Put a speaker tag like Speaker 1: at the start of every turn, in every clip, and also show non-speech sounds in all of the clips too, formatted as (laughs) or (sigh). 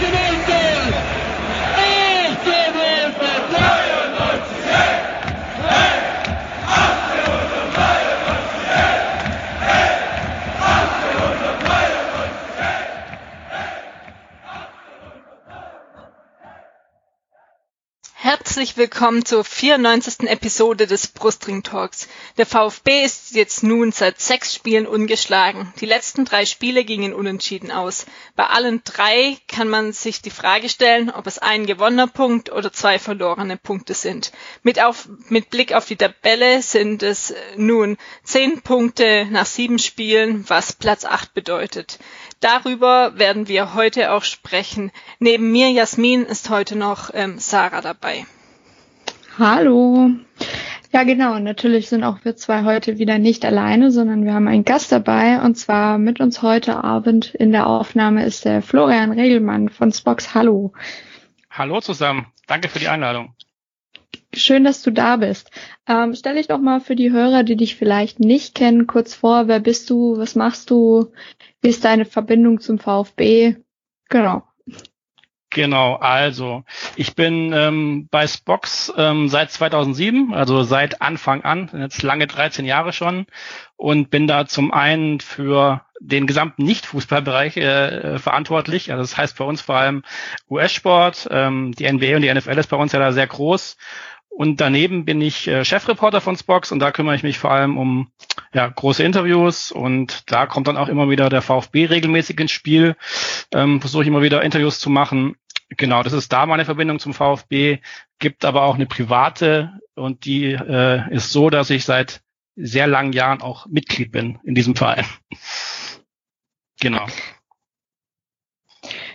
Speaker 1: Afternoon! Herzlich willkommen zur 94. Episode des Brustring Talks. Der VfB ist jetzt nun seit sechs Spielen ungeschlagen. Die letzten drei Spiele gingen unentschieden aus. Bei allen drei kann man sich die Frage stellen, ob es ein gewonnener Punkt oder zwei verlorene Punkte sind. Mit, auf, mit Blick auf die Tabelle sind es nun zehn Punkte nach sieben Spielen, was Platz acht bedeutet. Darüber werden wir heute auch sprechen. Neben mir, Jasmin, ist heute noch ähm, Sarah dabei.
Speaker 2: Hallo. Ja, genau. Natürlich sind auch wir zwei heute wieder nicht alleine, sondern wir haben einen Gast dabei. Und zwar mit uns heute Abend in der Aufnahme ist der Florian Regelmann von Spox. Hallo.
Speaker 3: Hallo zusammen. Danke für die Einladung.
Speaker 2: Schön, dass du da bist. Ähm, stell dich doch mal für die Hörer, die dich vielleicht nicht kennen, kurz vor. Wer bist du? Was machst du? Wie ist deine Verbindung zum VfB? Genau.
Speaker 3: Genau, also ich bin ähm, bei Spox ähm, seit 2007, also seit Anfang an, jetzt lange 13 Jahre schon und bin da zum einen für den gesamten Nicht-Fußballbereich äh, verantwortlich. Also das heißt bei uns vor allem US-Sport, ähm, die NBA und die NFL ist bei uns ja da sehr groß und daneben bin ich äh, Chefreporter von Spox und da kümmere ich mich vor allem um ja, große Interviews und da kommt dann auch immer wieder der VfB regelmäßig ins Spiel. Ähm, Versuche ich immer wieder Interviews zu machen. Genau, das ist da meine Verbindung zum VfB. Gibt aber auch eine private und die äh, ist so, dass ich seit sehr langen Jahren auch Mitglied bin in diesem Verein. genau.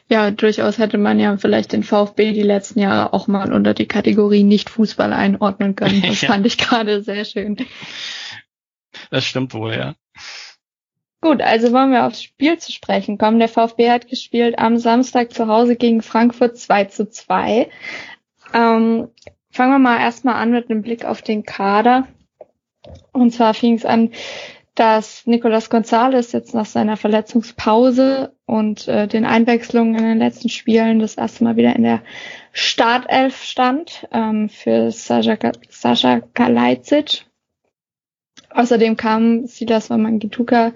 Speaker 2: Ja, durchaus hätte man ja vielleicht den VfB die letzten Jahre auch mal unter die Kategorie Nicht-Fußball einordnen können. Das (laughs) ja. fand ich gerade sehr schön.
Speaker 3: Das stimmt wohl, ja.
Speaker 2: Gut, also wollen wir aufs Spiel zu sprechen kommen. Der VfB hat gespielt am Samstag zu Hause gegen Frankfurt 2 zu 2. Ähm, fangen wir mal erstmal an mit einem Blick auf den Kader. Und zwar fing es an dass Nicolas Gonzalez jetzt nach seiner Verletzungspause und äh, den Einwechslungen in den letzten Spielen das erste Mal wieder in der Startelf stand ähm, für Sascha, Sascha Kalajdzic. Außerdem kam Silas Wamangituka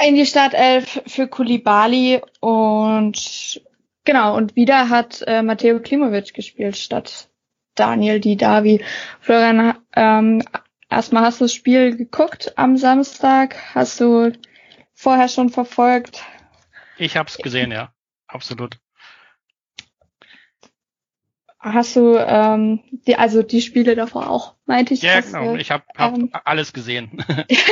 Speaker 2: in die Startelf für Kulibali und genau, und wieder hat äh, Matteo Klimovic gespielt statt Daniel Didavi. Florian, ähm, erstmal hast du das Spiel geguckt am Samstag? Hast du vorher schon verfolgt?
Speaker 3: Ich habe es gesehen, ja, absolut.
Speaker 2: Hast du ähm, die, also die Spiele davor auch, meinte ich?
Speaker 3: Ja, genau. Ich habe hab ähm, alles gesehen. (laughs) ich,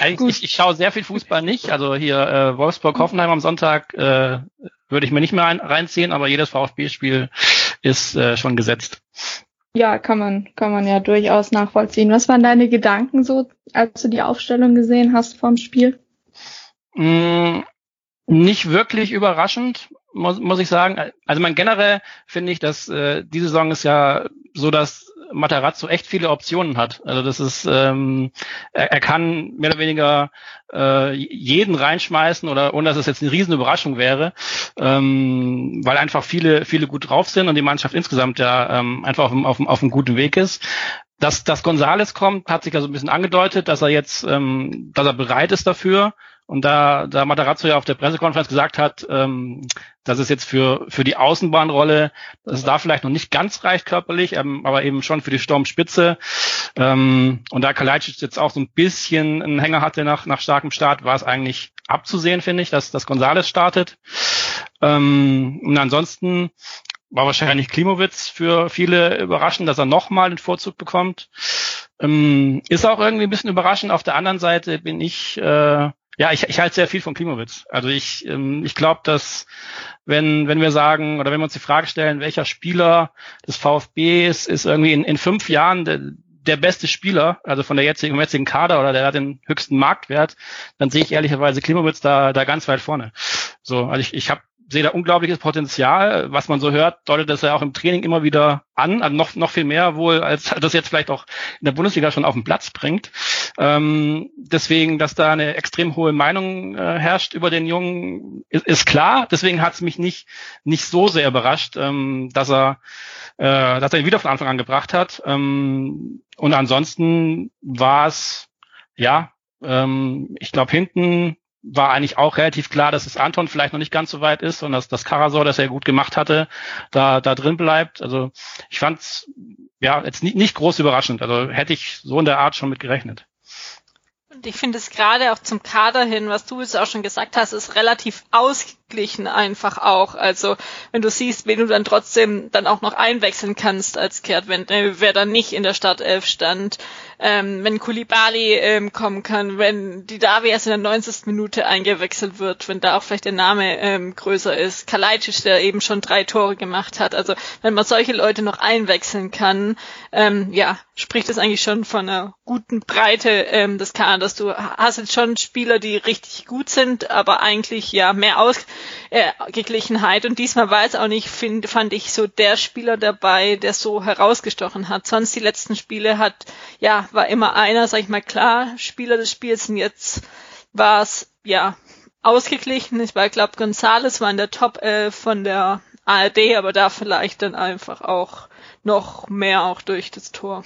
Speaker 3: ich, ich schaue sehr viel Fußball nicht. Also hier äh, Wolfsburg-Hoffenheim am Sonntag äh, würde ich mir nicht mehr rein, reinziehen, aber jedes VfB-Spiel ist äh, schon gesetzt.
Speaker 2: Ja, kann man, kann man ja durchaus nachvollziehen. Was waren deine Gedanken so, als du die Aufstellung gesehen hast vorm Spiel?
Speaker 3: Mm, nicht wirklich überraschend, muss, muss ich sagen. Also man generell finde ich, dass äh, diese Saison ist ja so, dass Matarazzo echt viele Optionen hat. Also das ist, ähm, er, er kann mehr oder weniger äh, jeden reinschmeißen oder ohne dass es jetzt eine riesen Überraschung wäre, ähm, weil einfach viele, viele gut drauf sind und die Mannschaft insgesamt ja ähm, einfach auf, auf, auf einem guten Weg ist. Dass, dass Gonzales kommt, hat sich ja so ein bisschen angedeutet, dass er jetzt, ähm, dass er bereit ist dafür. Und da, da Matarazzo ja auf der Pressekonferenz gesagt hat, ähm, dass es jetzt für, für die Außenbahnrolle, dass es da vielleicht noch nicht ganz reicht körperlich, ähm, aber eben schon für die Sturmspitze. Ähm, und da Kalajdzic jetzt auch so ein bisschen einen Hänger hatte nach, nach starkem Start, war es eigentlich abzusehen, finde ich, dass, dass Gonzales startet. Ähm, und ansonsten war wahrscheinlich Klimowitz für viele überraschend, dass er nochmal den Vorzug bekommt. Ähm, ist auch irgendwie ein bisschen überraschend. Auf der anderen Seite bin ich äh, ja, ich, ich halte sehr viel von Klimowitz. Also ich, ähm, ich glaube, dass wenn, wenn wir sagen oder wenn wir uns die Frage stellen, welcher Spieler des VfB ist, ist irgendwie in, in fünf Jahren der, der beste Spieler, also von der jetzigen, jetzigen Kader oder der hat den höchsten Marktwert, dann sehe ich ehrlicherweise Klimowitz da, da ganz weit vorne. So, also ich, ich habe sehe da unglaubliches Potenzial. Was man so hört, deutet das ja auch im Training immer wieder an, also noch, noch viel mehr wohl, als das jetzt vielleicht auch in der Bundesliga schon auf den Platz bringt. Ähm, deswegen, dass da eine extrem hohe Meinung äh, herrscht über den Jungen, ist, ist klar. Deswegen hat es mich nicht, nicht so sehr überrascht, ähm, dass er äh, dass er ihn wieder von Anfang an gebracht hat. Ähm, und ansonsten war es, ja, ähm, ich glaube, hinten war eigentlich auch relativ klar, dass es Anton vielleicht noch nicht ganz so weit ist und dass das Karasor, das er gut gemacht hatte, da, da drin bleibt. Also ich fand es ja jetzt nicht, nicht groß überraschend. Also hätte ich so in der Art schon mit gerechnet.
Speaker 1: Und ich finde es gerade auch zum Kader hin, was du jetzt auch schon gesagt hast, ist relativ ausgeglichen einfach auch. Also wenn du siehst, wen du dann trotzdem dann auch noch einwechseln kannst als Kehrtwende, wer dann nicht in der Startelf stand, ähm, wenn Kulibali ähm, kommen kann, wenn die Davi erst in der 90. Minute eingewechselt wird, wenn da auch vielleicht der Name ähm, größer ist, Kalajdzic, der eben schon drei Tore gemacht hat. Also wenn man solche Leute noch einwechseln kann, ähm, ja, spricht es eigentlich schon von einer guten Breite ähm, des Kaders. Du hast jetzt schon Spieler, die richtig gut sind, aber eigentlich ja mehr Ausgeglichenheit. Äh, und diesmal war es auch nicht, find, fand ich, so der Spieler dabei, der so herausgestochen hat. Sonst die letzten Spiele hat ja war immer einer, sag ich mal, klar, Spieler des Spiels und jetzt war es, ja, ausgeglichen. Ich war, glaube Gonzales war in der Top äh, von der ARD, aber da vielleicht dann einfach auch noch mehr auch durch das Tor.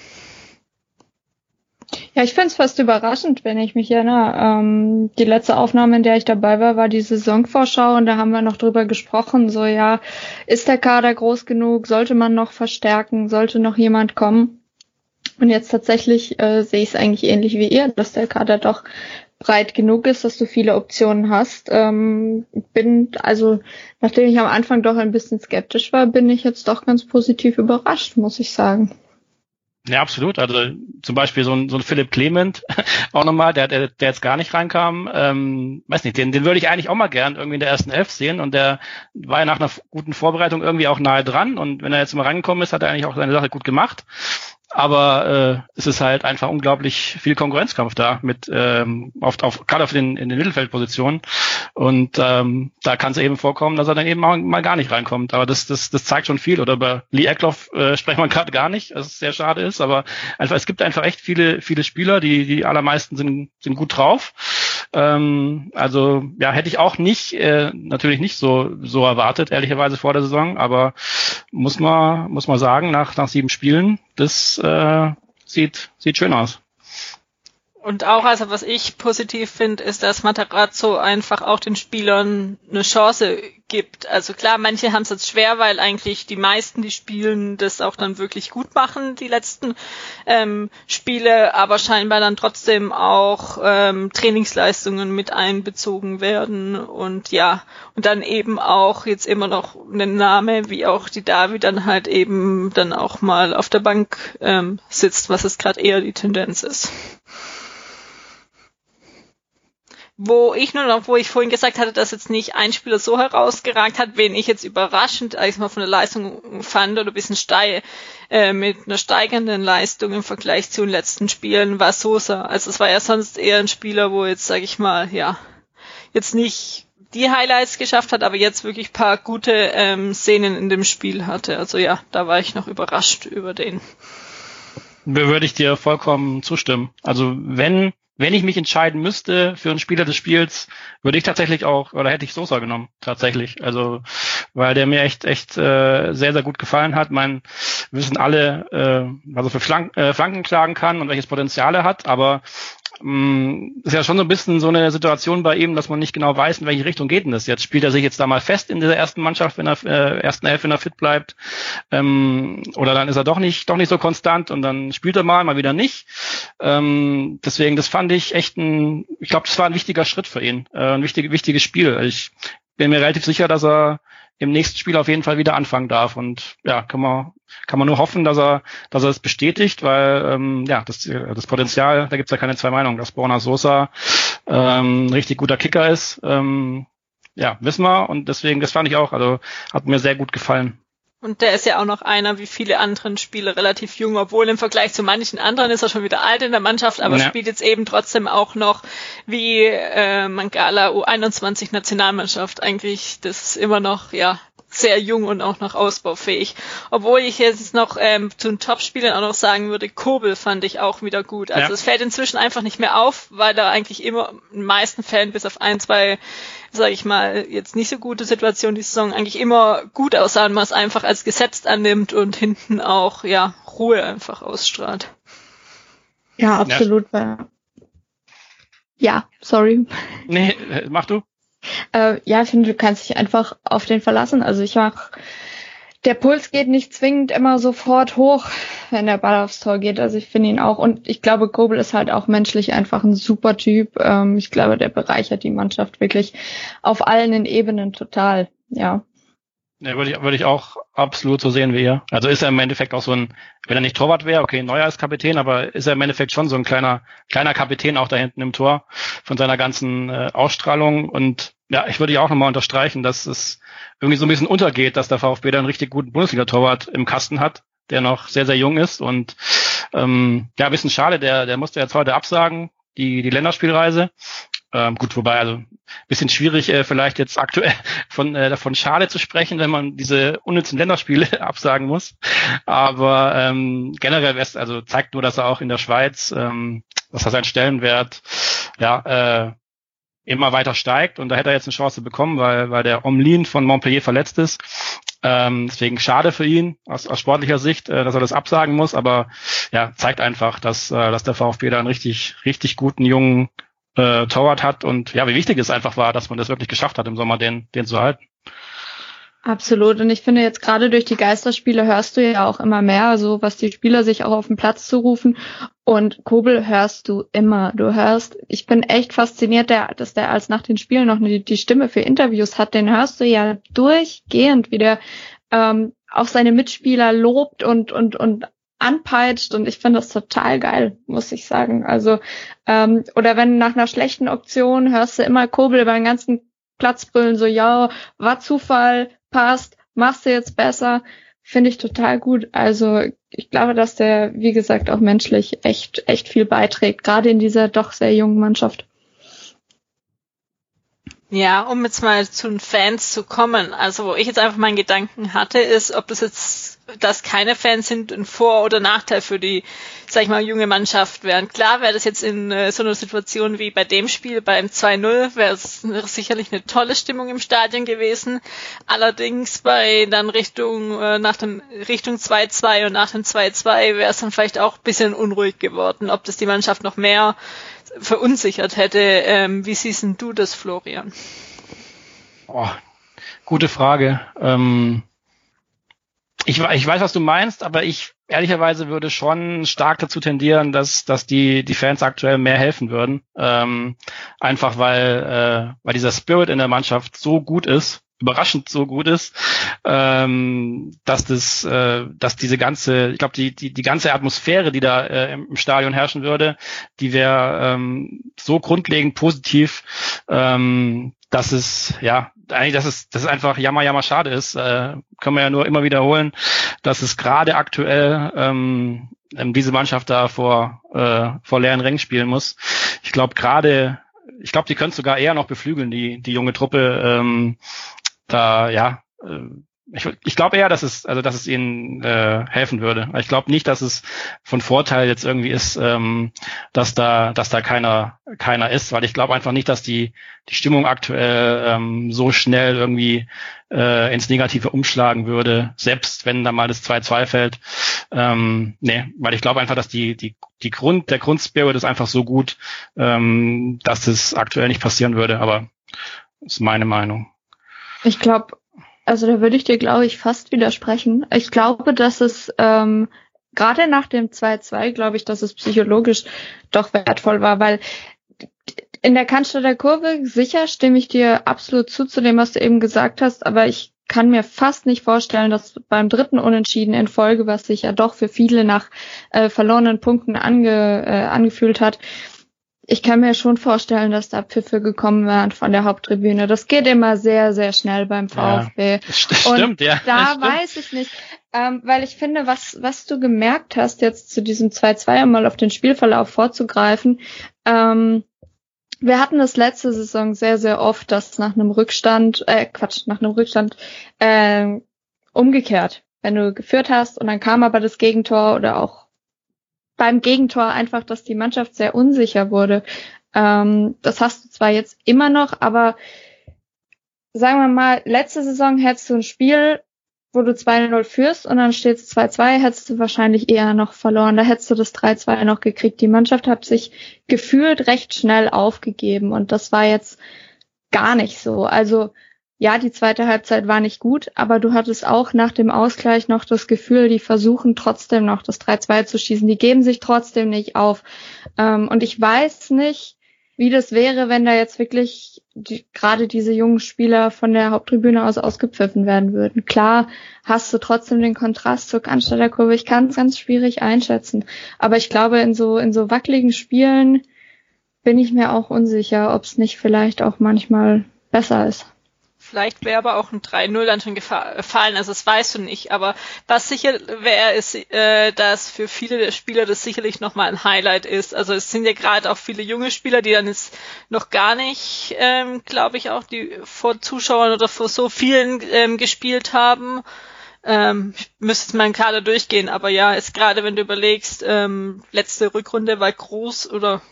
Speaker 2: Ja, ich finde es fast überraschend, wenn ich mich erinnere. Ähm, die letzte Aufnahme, in der ich dabei war, war die Saisonvorschau und da haben wir noch drüber gesprochen, so ja, ist der Kader groß genug, sollte man noch verstärken, sollte noch jemand kommen? Und jetzt tatsächlich äh, sehe ich es eigentlich ähnlich wie ihr, dass der Kader doch breit genug ist, dass du viele Optionen hast. Ähm, bin also, nachdem ich am Anfang doch ein bisschen skeptisch war, bin ich jetzt doch ganz positiv überrascht, muss ich sagen.
Speaker 3: Ja, absolut. Also zum Beispiel so ein, so ein Philipp Clement (laughs) auch nochmal, der, der, der jetzt gar nicht reinkam. Ähm, weiß nicht, den, den würde ich eigentlich auch mal gern irgendwie in der ersten Elf sehen und der war ja nach einer guten Vorbereitung irgendwie auch nahe dran und wenn er jetzt mal reingekommen ist, hat er eigentlich auch seine Sache gut gemacht. Aber äh, es ist halt einfach unglaublich viel Konkurrenzkampf da mit ähm, auf, auf gerade auf den in den Mittelfeldpositionen und ähm, da kann es eben vorkommen, dass er dann eben mal, mal gar nicht reinkommt. Aber das das das zeigt schon viel. Oder über Lee Eckloff äh, sprechen wir gerade gar nicht, was sehr schade ist. Aber einfach es gibt einfach echt viele viele Spieler, die die allermeisten sind sind gut drauf. Ähm, also ja hätte ich auch nicht äh, natürlich nicht so so erwartet ehrlicherweise vor der Saison. Aber muss man muss man sagen nach nach sieben Spielen das äh, sieht, sieht schön aus.
Speaker 1: Und auch, also was ich positiv finde, ist, dass Matarazzo einfach auch den Spielern eine Chance gibt. Also klar, manche haben es jetzt schwer, weil eigentlich die meisten, die spielen, das auch dann wirklich gut machen, die letzten ähm, Spiele, aber scheinbar dann trotzdem auch ähm, Trainingsleistungen mit einbezogen werden und ja, und dann eben auch jetzt immer noch einen Name, wie auch die Davi dann halt eben dann auch mal auf der Bank ähm, sitzt, was es gerade eher die Tendenz ist wo ich nur noch, wo ich vorhin gesagt hatte, dass jetzt nicht ein Spieler so herausgeragt hat, wen ich jetzt überraschend eigentlich mal von der Leistung fand oder ein bisschen steil, äh, mit einer steigenden Leistung im Vergleich zu den letzten Spielen, war Sosa. Also es war ja sonst eher ein Spieler, wo jetzt, sage ich mal, ja, jetzt nicht die Highlights geschafft hat, aber jetzt wirklich paar gute ähm, Szenen in dem Spiel hatte. Also ja, da war ich noch überrascht über den.
Speaker 3: Würde ich dir vollkommen zustimmen. Also wenn wenn ich mich entscheiden müsste für einen Spieler des Spiels, würde ich tatsächlich auch, oder hätte ich Sosa genommen, tatsächlich. Also, weil der mir echt, echt äh, sehr, sehr gut gefallen hat. Mein, wissen alle, äh, was er für Flank, äh, Flanken schlagen kann und welches Potenzial er hat, aber ist ja schon so ein bisschen so eine Situation bei ihm, dass man nicht genau weiß, in welche Richtung geht denn das jetzt. Spielt er sich jetzt da mal fest in dieser ersten Mannschaft, wenn er äh, ersten Elf, wenn er fit bleibt, ähm, oder dann ist er doch nicht doch nicht so konstant und dann spielt er mal, mal wieder nicht. Ähm, deswegen, das fand ich echt ein, ich glaube, das war ein wichtiger Schritt für ihn, äh, ein wichtig, wichtiges Spiel. Ich bin mir relativ sicher, dass er im nächsten Spiel auf jeden Fall wieder anfangen darf. Und ja, kann man, kann man nur hoffen, dass er, dass er es bestätigt, weil ähm, ja, das, das Potenzial, da gibt's ja keine zwei Meinungen, dass Borna Sosa ähm, richtig guter Kicker ist. Ähm, ja, wissen wir und deswegen, das fand ich auch, also hat mir sehr gut gefallen.
Speaker 1: Und der ist ja auch noch einer, wie viele anderen Spieler, relativ jung, obwohl im Vergleich zu manchen anderen ist er schon wieder alt in der Mannschaft, aber ja. spielt jetzt eben trotzdem auch noch wie äh, Mangala U21 Nationalmannschaft. Eigentlich, das ist immer noch, ja, sehr jung und auch noch ausbaufähig. Obwohl ich jetzt noch ähm, zu den Top-Spielern auch noch sagen würde, Kobel fand ich auch wieder gut. Also ja. es fällt inzwischen einfach nicht mehr auf, weil er eigentlich immer in den meisten Fällen bis auf ein, zwei, sage ich mal, jetzt nicht so gute Situationen die Saison eigentlich immer gut aussah und man es einfach als gesetzt annimmt und hinten auch ja Ruhe einfach ausstrahlt.
Speaker 2: Ja, absolut. Ja, ja sorry.
Speaker 3: Nee, mach du.
Speaker 2: Äh, ja, ich finde, du kannst dich einfach auf den verlassen. Also ich mach, der Puls geht nicht zwingend immer sofort hoch, wenn der Ball aufs Tor geht. Also ich finde ihn auch. Und ich glaube, Kobel ist halt auch menschlich einfach ein super Typ. Ähm, ich glaube, der bereichert die Mannschaft wirklich auf allen Ebenen total. Ja.
Speaker 3: Ja, würde ich, würde ich auch absolut so sehen wie ihr. Also ist er im Endeffekt auch so ein, wenn er nicht Torwart wäre, okay, Neuer als Kapitän, aber ist er im Endeffekt schon so ein kleiner, kleiner Kapitän auch da hinten im Tor von seiner ganzen äh, Ausstrahlung. Und ja, ich würde ja auch nochmal unterstreichen, dass es irgendwie so ein bisschen untergeht, dass der VfB da einen richtig guten Bundesliga-Torwart im Kasten hat, der noch sehr, sehr jung ist. Und ähm, ja, ein bisschen schade, der, der musste jetzt heute absagen, die, die Länderspielreise. Ähm, gut, wobei, also bisschen schwierig äh, vielleicht jetzt aktuell (laughs) von äh, davon schade zu sprechen, wenn man diese unnützen Länderspiele (laughs) absagen muss. Aber ähm, generell wär's, also zeigt nur, dass er auch in der Schweiz, ähm, dass er seinen Stellenwert ja äh, immer weiter steigt und da hätte er jetzt eine Chance bekommen, weil, weil der Omlin von Montpellier verletzt ist. Ähm, deswegen schade für ihn aus, aus sportlicher Sicht, äh, dass er das absagen muss, aber ja, zeigt einfach, dass, äh, dass der VfB da einen richtig, richtig guten jungen äh, Torwart hat und ja, wie wichtig es einfach war, dass man das wirklich geschafft hat, im Sommer den, den zu halten.
Speaker 2: Absolut. Und ich finde jetzt gerade durch die Geisterspiele hörst du ja auch immer mehr, so was die Spieler sich auch auf den Platz zu rufen. Und Kobel hörst du immer. Du hörst, ich bin echt fasziniert, der, dass der als nach den Spielen noch die, die Stimme für Interviews hat. Den hörst du ja durchgehend, wie der ähm, auch seine Mitspieler lobt und, und, und anpeitscht und ich finde das total geil, muss ich sagen. Also, ähm, oder wenn nach einer schlechten Option hörst du immer Kobel über den ganzen Platz brüllen, so, ja, war Zufall, passt, machst du jetzt besser, finde ich total gut. Also, ich glaube, dass der, wie gesagt, auch menschlich echt, echt viel beiträgt, gerade in dieser doch sehr jungen Mannschaft.
Speaker 1: Ja, um jetzt mal zu den Fans zu kommen. Also, wo ich jetzt einfach meinen Gedanken hatte, ist, ob das jetzt dass keine Fans sind, ein Vor- oder Nachteil für die, sag ich mal, junge Mannschaft wären. Klar wäre das jetzt in äh, so einer Situation wie bei dem Spiel beim 2-0, wäre es sicherlich eine tolle Stimmung im Stadion gewesen. Allerdings bei dann Richtung, äh, nach dem Richtung 2-2 und nach dem 2-2 wäre es dann vielleicht auch ein bisschen unruhig geworden, ob das die Mannschaft noch mehr verunsichert hätte. Ähm, wie siehst denn du das, Florian?
Speaker 3: Oh, gute Frage. Ähm ich, ich weiß, was du meinst, aber ich ehrlicherweise würde schon stark dazu tendieren, dass, dass die, die Fans aktuell mehr helfen würden. Ähm, einfach weil, äh, weil dieser Spirit in der Mannschaft so gut ist, überraschend so gut ist, ähm, dass das, äh, dass diese ganze, ich glaube, die, die, die ganze Atmosphäre, die da äh, im Stadion herrschen würde, die wäre ähm, so grundlegend positiv, ähm, dass es, ja, eigentlich, dass es, dass es einfach jammer, jammer schade ist. Äh, können wir ja nur immer wiederholen, dass es gerade aktuell ähm, ähm, diese Mannschaft da vor, äh, vor leeren Rängen spielen muss. Ich glaube gerade, ich glaube, die können sogar eher noch beflügeln, die, die junge Truppe. Ähm, da, ja, äh, ich, ich glaube eher, dass es, also dass es ihnen äh, helfen würde. Ich glaube nicht, dass es von Vorteil jetzt irgendwie ist, ähm, dass da, dass da keiner, keiner ist, weil ich glaube einfach nicht, dass die die Stimmung aktuell ähm, so schnell irgendwie äh, ins Negative umschlagen würde, selbst wenn da mal das 2-2 fällt. Ähm, nee, weil ich glaube einfach, dass die die die Grund der Grundspirit ist einfach so gut, ähm, dass es aktuell nicht passieren würde. Aber ist meine Meinung.
Speaker 2: Ich glaube, also da würde ich dir, glaube ich, fast widersprechen. Ich glaube, dass es ähm, gerade nach dem 2-2, glaube ich, dass es psychologisch doch wertvoll war, weil in der Cannstatter Kurve, sicher stimme ich dir absolut zu, zu dem, was du eben gesagt hast, aber ich kann mir fast nicht vorstellen, dass beim dritten Unentschieden in Folge, was sich ja doch für viele nach äh, verlorenen Punkten ange, äh, angefühlt hat, ich kann mir schon vorstellen, dass da Pfiffe gekommen wären von der Haupttribüne. Das geht immer sehr, sehr schnell beim VfB.
Speaker 3: Ja, stimmt, ja.
Speaker 2: Da (laughs)
Speaker 3: stimmt.
Speaker 2: weiß ich nicht, ähm, weil ich finde, was, was du gemerkt hast, jetzt zu diesem 2-2 mal auf den Spielverlauf vorzugreifen, ähm, wir hatten das letzte Saison sehr, sehr oft, dass nach einem Rückstand, äh, Quatsch, nach einem Rückstand äh, umgekehrt, wenn du geführt hast und dann kam aber das Gegentor oder auch beim Gegentor einfach, dass die Mannschaft sehr unsicher wurde. Ähm, das hast du zwar jetzt immer noch, aber sagen wir mal, letzte Saison hättest du ein Spiel wo du 2-0 führst und dann steht es 2-2, hättest du wahrscheinlich eher noch verloren. Da hättest du das 3-2 noch gekriegt. Die Mannschaft hat sich gefühlt recht schnell aufgegeben und das war jetzt gar nicht so. Also ja, die zweite Halbzeit war nicht gut, aber du hattest auch nach dem Ausgleich noch das Gefühl, die versuchen trotzdem noch das 3-2 zu schießen. Die geben sich trotzdem nicht auf. Ähm, und ich weiß nicht, wie das wäre, wenn da jetzt wirklich die, gerade diese jungen Spieler von der Haupttribüne aus ausgepfiffen werden würden. Klar hast du trotzdem den Kontrast zur Cannstatter Ich kann es ganz schwierig einschätzen. Aber ich glaube, in so, in so wackeligen Spielen bin ich mir auch unsicher, ob es nicht vielleicht auch manchmal besser ist.
Speaker 1: Vielleicht wäre aber auch ein 3-0 dann schon gefallen, also das weißt du nicht. Aber was sicher wäre, ist, äh, dass für viele der Spieler das sicherlich nochmal ein Highlight ist. Also es sind ja gerade auch viele junge Spieler, die dann jetzt noch gar nicht, ähm, glaube ich, auch die vor Zuschauern oder vor so vielen ähm, gespielt haben. Ähm, ich müsste jetzt mal einen Kader durchgehen, aber ja, ist gerade, wenn du überlegst, ähm, letzte Rückrunde war groß oder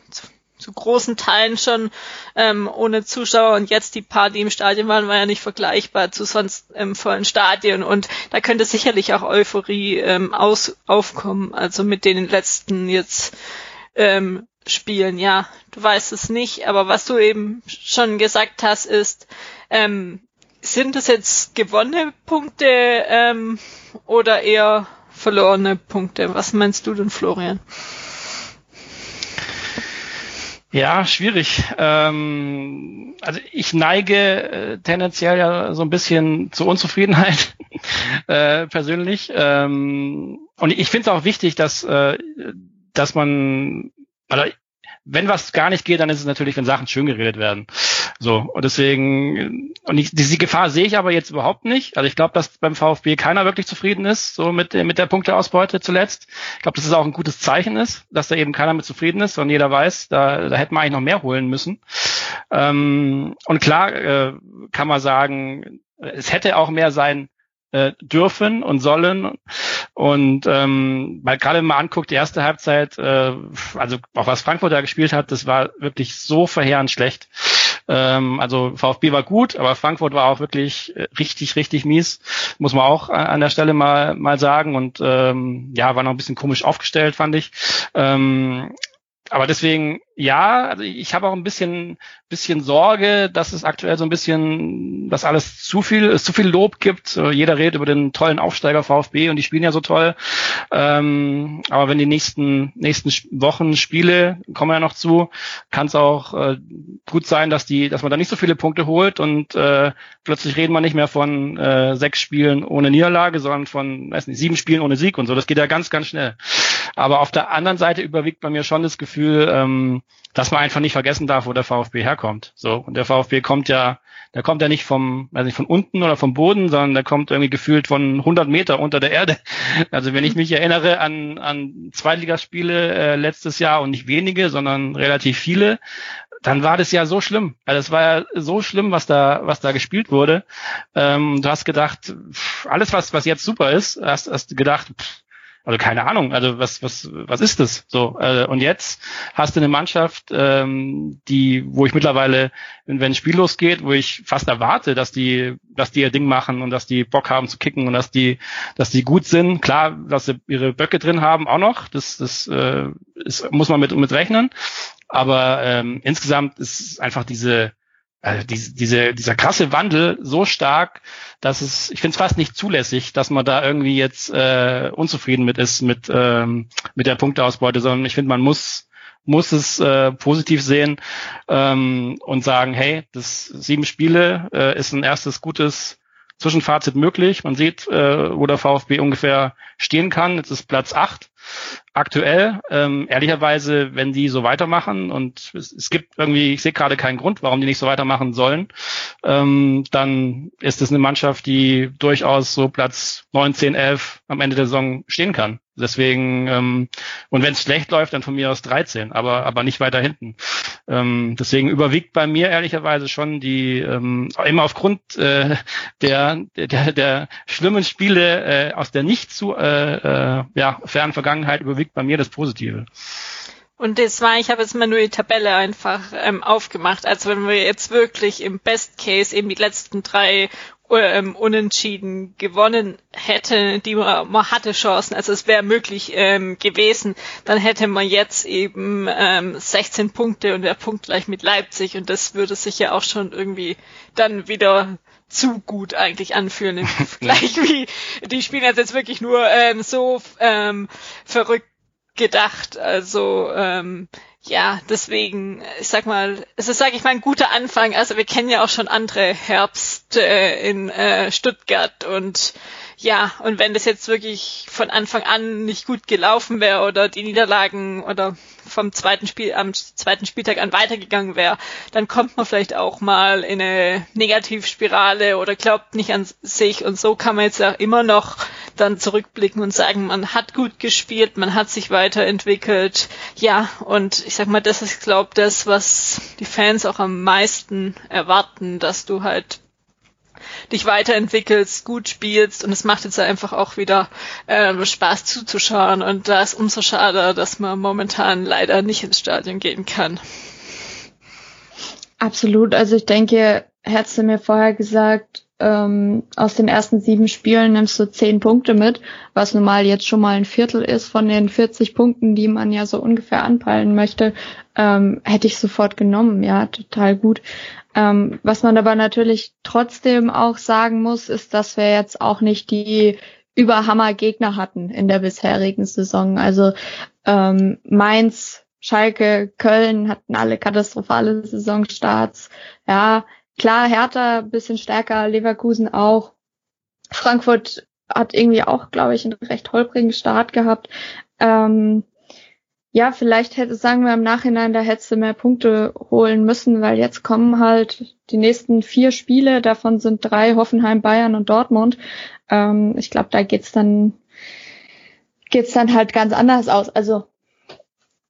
Speaker 1: zu großen Teilen schon ähm, ohne Zuschauer und jetzt die paar, die im Stadion waren, war ja nicht vergleichbar zu sonst ähm, vollen Stadien und da könnte sicherlich auch Euphorie ähm, aus, aufkommen, also mit den letzten jetzt ähm, Spielen, ja, du weißt es nicht, aber was du eben schon gesagt hast, ist, ähm, sind es jetzt gewonnene Punkte ähm, oder eher verlorene Punkte? Was meinst du denn, Florian?
Speaker 3: Ja, schwierig. Ähm, also ich neige äh, tendenziell ja so ein bisschen zur Unzufriedenheit (laughs) äh, persönlich. Ähm, und ich finde es auch wichtig, dass, äh, dass man, also wenn was gar nicht geht, dann ist es natürlich, wenn Sachen schön geredet werden. So, und deswegen, und ich, diese Gefahr sehe ich aber jetzt überhaupt nicht. Also ich glaube, dass beim VfB keiner wirklich zufrieden ist, so mit, mit der Punkteausbeute zuletzt. Ich glaube, dass es auch ein gutes Zeichen ist, dass da eben keiner mit zufrieden ist, sondern jeder weiß, da, da hätte man eigentlich noch mehr holen müssen. Ähm, und klar äh, kann man sagen, es hätte auch mehr sein äh, dürfen und sollen. Und ähm, weil gerade man anguckt, die erste Halbzeit, äh, also auch was Frankfurt da gespielt hat, das war wirklich so verheerend schlecht. Ähm, also VfB war gut, aber Frankfurt war auch wirklich äh, richtig, richtig mies, muss man auch an der Stelle mal mal sagen. Und ähm, ja, war noch ein bisschen komisch aufgestellt, fand ich. Ähm, aber deswegen, ja, also ich habe auch ein bisschen, bisschen Sorge, dass es aktuell so ein bisschen, dass alles zu viel, es zu viel Lob gibt. Jeder redet über den tollen Aufsteiger VfB und die spielen ja so toll. Ähm, aber wenn die nächsten, nächsten Wochen Spiele, kommen ja noch zu, kann es auch äh, gut sein, dass die, dass man da nicht so viele Punkte holt und äh, plötzlich reden wir nicht mehr von äh, sechs Spielen ohne Niederlage, sondern von, weiß nicht, sieben Spielen ohne Sieg und so. Das geht ja ganz, ganz schnell. Aber auf der anderen Seite überwiegt bei mir schon das Gefühl, ähm, dass man einfach nicht vergessen darf, wo der VfB herkommt. So und der VfB kommt ja, der kommt ja nicht vom, weiß nicht, von unten oder vom Boden, sondern der kommt irgendwie gefühlt von 100 Meter unter der Erde. Also wenn ich mich erinnere an an Zweitligaspiele äh, letztes Jahr und nicht wenige, sondern relativ viele, dann war das ja so schlimm. Also es war ja so schlimm, was da, was da gespielt wurde. Ähm, du hast gedacht, pff, alles was, was jetzt super ist, hast, hast gedacht, pff, also keine Ahnung, also was, was, was ist das? So, äh, und jetzt hast du eine Mannschaft, ähm, die, wo ich mittlerweile, wenn, ein Spiel losgeht, wo ich fast erwarte, dass die, dass die ihr Ding machen und dass die Bock haben zu kicken und dass die, dass die gut sind. Klar, dass sie ihre Böcke drin haben, auch noch. Das, das äh, ist, muss man mit, mit rechnen. Aber ähm, insgesamt ist einfach diese also diese, diese, dieser krasse Wandel so stark, dass es, ich finde es fast nicht zulässig, dass man da irgendwie jetzt äh, unzufrieden mit ist mit ähm, mit der Punkteausbeute, sondern ich finde, man muss muss es äh, positiv sehen ähm, und sagen, hey, das sieben Spiele äh, ist ein erstes gutes Zwischenfazit möglich. Man sieht, äh, wo der VfB ungefähr stehen kann. Jetzt ist Platz acht. Aktuell. Ähm, ehrlicherweise, wenn die so weitermachen und es, es gibt irgendwie, ich sehe gerade keinen Grund, warum die nicht so weitermachen sollen, ähm, dann ist es eine Mannschaft, die durchaus so Platz 9, 10, 11 am Ende der Saison stehen kann. Deswegen, ähm, und wenn es schlecht läuft, dann von mir aus 13, aber, aber nicht weiter hinten. Ähm, deswegen überwiegt bei mir ehrlicherweise schon die, ähm, immer aufgrund äh, der, der, der schlimmen Spiele äh, aus der nicht zu äh, äh, ja, fernen Vergangenheit überwiegt bei mir das Positive.
Speaker 1: Und das war, ich habe jetzt mal nur die Tabelle einfach ähm, aufgemacht. Also wenn wir jetzt wirklich im Best Case eben die letzten drei ähm, unentschieden gewonnen hätte, die man, man hatte Chancen, also es wäre möglich ähm, gewesen, dann hätte man jetzt eben ähm, 16 Punkte und wäre punktgleich mit Leipzig und das würde sich ja auch schon irgendwie dann wieder zu gut eigentlich anfühlen (laughs) im Vergleich wie die spielen jetzt wirklich nur ähm, so ähm, verrückt gedacht. Also ähm, ja, deswegen, ich sag mal, es ist, sag ich mal, ein guter Anfang. Also wir kennen ja auch schon andere Herbst äh, in äh, Stuttgart und ja, und wenn das jetzt wirklich von Anfang an nicht gut gelaufen wäre oder die Niederlagen oder vom zweiten Spiel am zweiten Spieltag an weitergegangen wäre, dann kommt man vielleicht auch mal in eine Negativspirale oder glaubt nicht an sich und so kann man jetzt auch immer noch dann zurückblicken und sagen, man hat gut gespielt, man hat sich weiterentwickelt. Ja, und sag mal, das ist glaube das, was die Fans auch am meisten erwarten, dass du halt dich weiterentwickelst, gut spielst und es macht jetzt einfach auch wieder äh, Spaß zuzuschauen und da ist umso schade, dass man momentan leider nicht ins Stadion gehen kann.
Speaker 2: Absolut, also ich denke, hättest du mir vorher gesagt, ähm, aus den ersten sieben Spielen nimmst du zehn Punkte mit, was nun mal jetzt schon mal ein Viertel ist von den 40 Punkten, die man ja so ungefähr anpeilen möchte, ähm, hätte ich sofort genommen, ja, total gut. Ähm, was man aber natürlich trotzdem auch sagen muss, ist, dass wir jetzt auch nicht die Überhammer-Gegner hatten in der bisherigen Saison. Also ähm, Mainz, Schalke, Köln hatten alle katastrophale Saisonstarts. Ja, klar, Hertha bisschen stärker, Leverkusen auch. Frankfurt hat irgendwie auch, glaube ich, einen recht holprigen Start gehabt. Ähm, ja, vielleicht hätte, sagen wir im Nachhinein, da hättest du mehr Punkte holen müssen, weil jetzt kommen halt die nächsten vier Spiele, davon sind drei Hoffenheim, Bayern und Dortmund. Ähm, ich glaube, da geht's dann, geht's dann halt ganz anders aus. Also,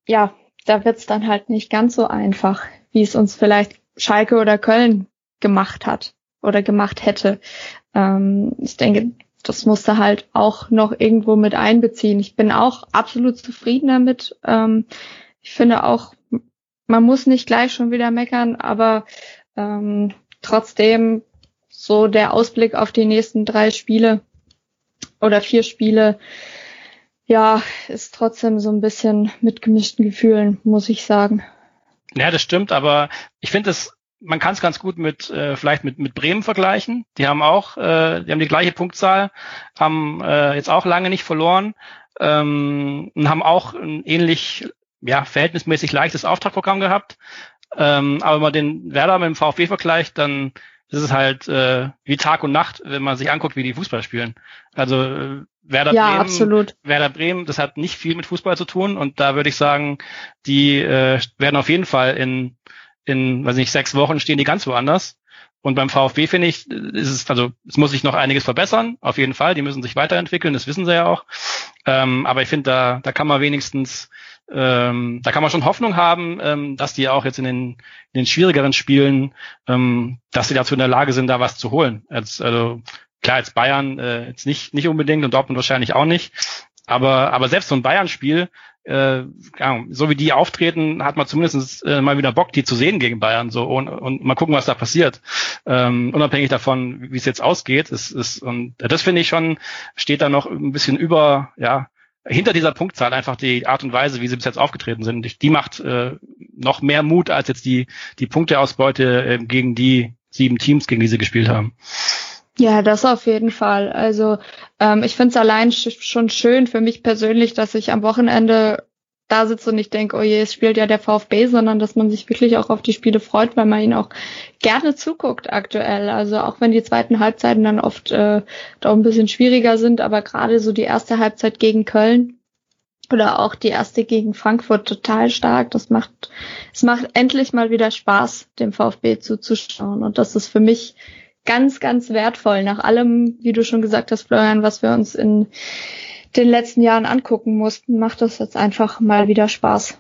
Speaker 2: ja, da wird's dann halt nicht ganz so einfach, wie es uns vielleicht Schalke oder Köln gemacht hat oder gemacht hätte. Ähm, ich denke, das musste halt auch noch irgendwo mit einbeziehen. Ich bin auch absolut zufrieden damit. Ähm, ich finde auch, man muss nicht gleich schon wieder meckern, aber ähm, trotzdem so der Ausblick auf die nächsten drei Spiele oder vier Spiele, ja, ist trotzdem so ein bisschen mit gemischten Gefühlen, muss ich sagen.
Speaker 3: Ja, das stimmt, aber ich finde es man kann es ganz gut mit äh, vielleicht mit mit Bremen vergleichen. Die haben auch, äh, die haben die gleiche Punktzahl, haben äh, jetzt auch lange nicht verloren ähm, und haben auch ein ähnlich ja verhältnismäßig leichtes Auftragprogramm gehabt. Ähm, aber wenn man den Werder mit dem VfB vergleicht, dann ist es halt äh, wie Tag und Nacht, wenn man sich anguckt, wie die Fußball spielen. Also äh, Werder
Speaker 2: ja,
Speaker 3: Bremen,
Speaker 2: absolut.
Speaker 3: Werder Bremen, das hat nicht viel mit Fußball zu tun und da würde ich sagen, die äh, werden auf jeden Fall in in, weiß nicht, sechs Wochen stehen die ganz woanders. Und beim VfB finde ich, ist es, also es muss sich noch einiges verbessern, auf jeden Fall. Die müssen sich weiterentwickeln, das wissen sie ja auch. Ähm, aber ich finde, da, da kann man wenigstens, ähm, da kann man schon Hoffnung haben, ähm, dass die auch jetzt in den, in den schwierigeren Spielen, ähm, dass sie dazu in der Lage sind, da was zu holen. Jetzt, also klar, jetzt Bayern äh, jetzt nicht, nicht unbedingt und Dortmund wahrscheinlich auch nicht. Aber, aber selbst so ein Bayern-Spiel, äh, so wie die auftreten, hat man zumindest äh, mal wieder Bock, die zu sehen gegen Bayern. So und, und mal gucken, was da passiert. Ähm, unabhängig davon, wie es jetzt ausgeht. Ist, ist, und das finde ich schon, steht da noch ein bisschen über, ja, hinter dieser Punktzahl einfach die Art und Weise, wie sie bis jetzt aufgetreten sind. Die macht äh, noch mehr Mut als jetzt die, die Punkteausbeute äh, gegen die sieben Teams, gegen die sie gespielt haben.
Speaker 2: Ja, das auf jeden Fall. Also ähm, ich finde es allein sch schon schön für mich persönlich, dass ich am Wochenende da sitze und ich denke, oh je, es spielt ja der VfB, sondern dass man sich wirklich auch auf die Spiele freut, weil man ihnen auch gerne zuguckt aktuell. Also auch wenn die zweiten Halbzeiten dann oft äh, doch ein bisschen schwieriger sind, aber gerade so die erste Halbzeit gegen Köln, oder auch die erste gegen Frankfurt total stark. Das macht, es macht endlich mal wieder Spaß, dem VfB zuzuschauen. Und das ist für mich ganz, ganz wertvoll. Nach allem, wie du schon gesagt hast, Florian, was wir uns in den letzten Jahren angucken mussten, macht das jetzt einfach mal wieder Spaß.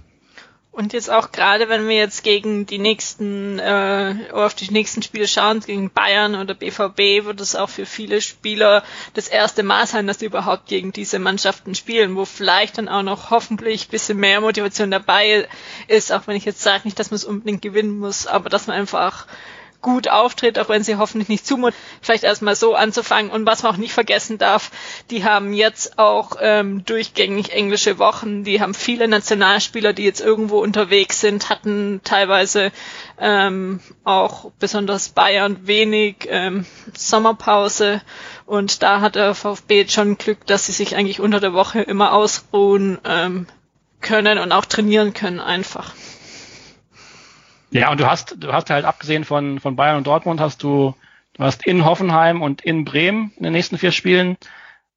Speaker 1: Und jetzt auch gerade, wenn wir jetzt gegen die nächsten, äh, auf die nächsten Spiele schauen, gegen Bayern oder BVB, wird es auch für viele Spieler das erste Mal sein, dass sie überhaupt gegen diese Mannschaften spielen, wo vielleicht dann auch noch hoffentlich bisschen mehr Motivation dabei ist, auch wenn ich jetzt sage, nicht, dass man es unbedingt gewinnen muss, aber dass man einfach gut auftritt, auch wenn sie hoffentlich nicht zumut, vielleicht erstmal so anzufangen. Und was man auch nicht vergessen darf, die haben jetzt auch ähm, durchgängig englische Wochen. Die haben viele Nationalspieler, die jetzt irgendwo unterwegs sind, hatten teilweise ähm, auch besonders Bayern wenig ähm, Sommerpause. Und da hat der VfB jetzt schon Glück, dass sie sich eigentlich unter der Woche immer ausruhen ähm, können und auch trainieren können einfach.
Speaker 3: Ja, und du hast, du hast halt abgesehen von, von Bayern und Dortmund hast du, du hast in Hoffenheim und in Bremen in den nächsten vier Spielen.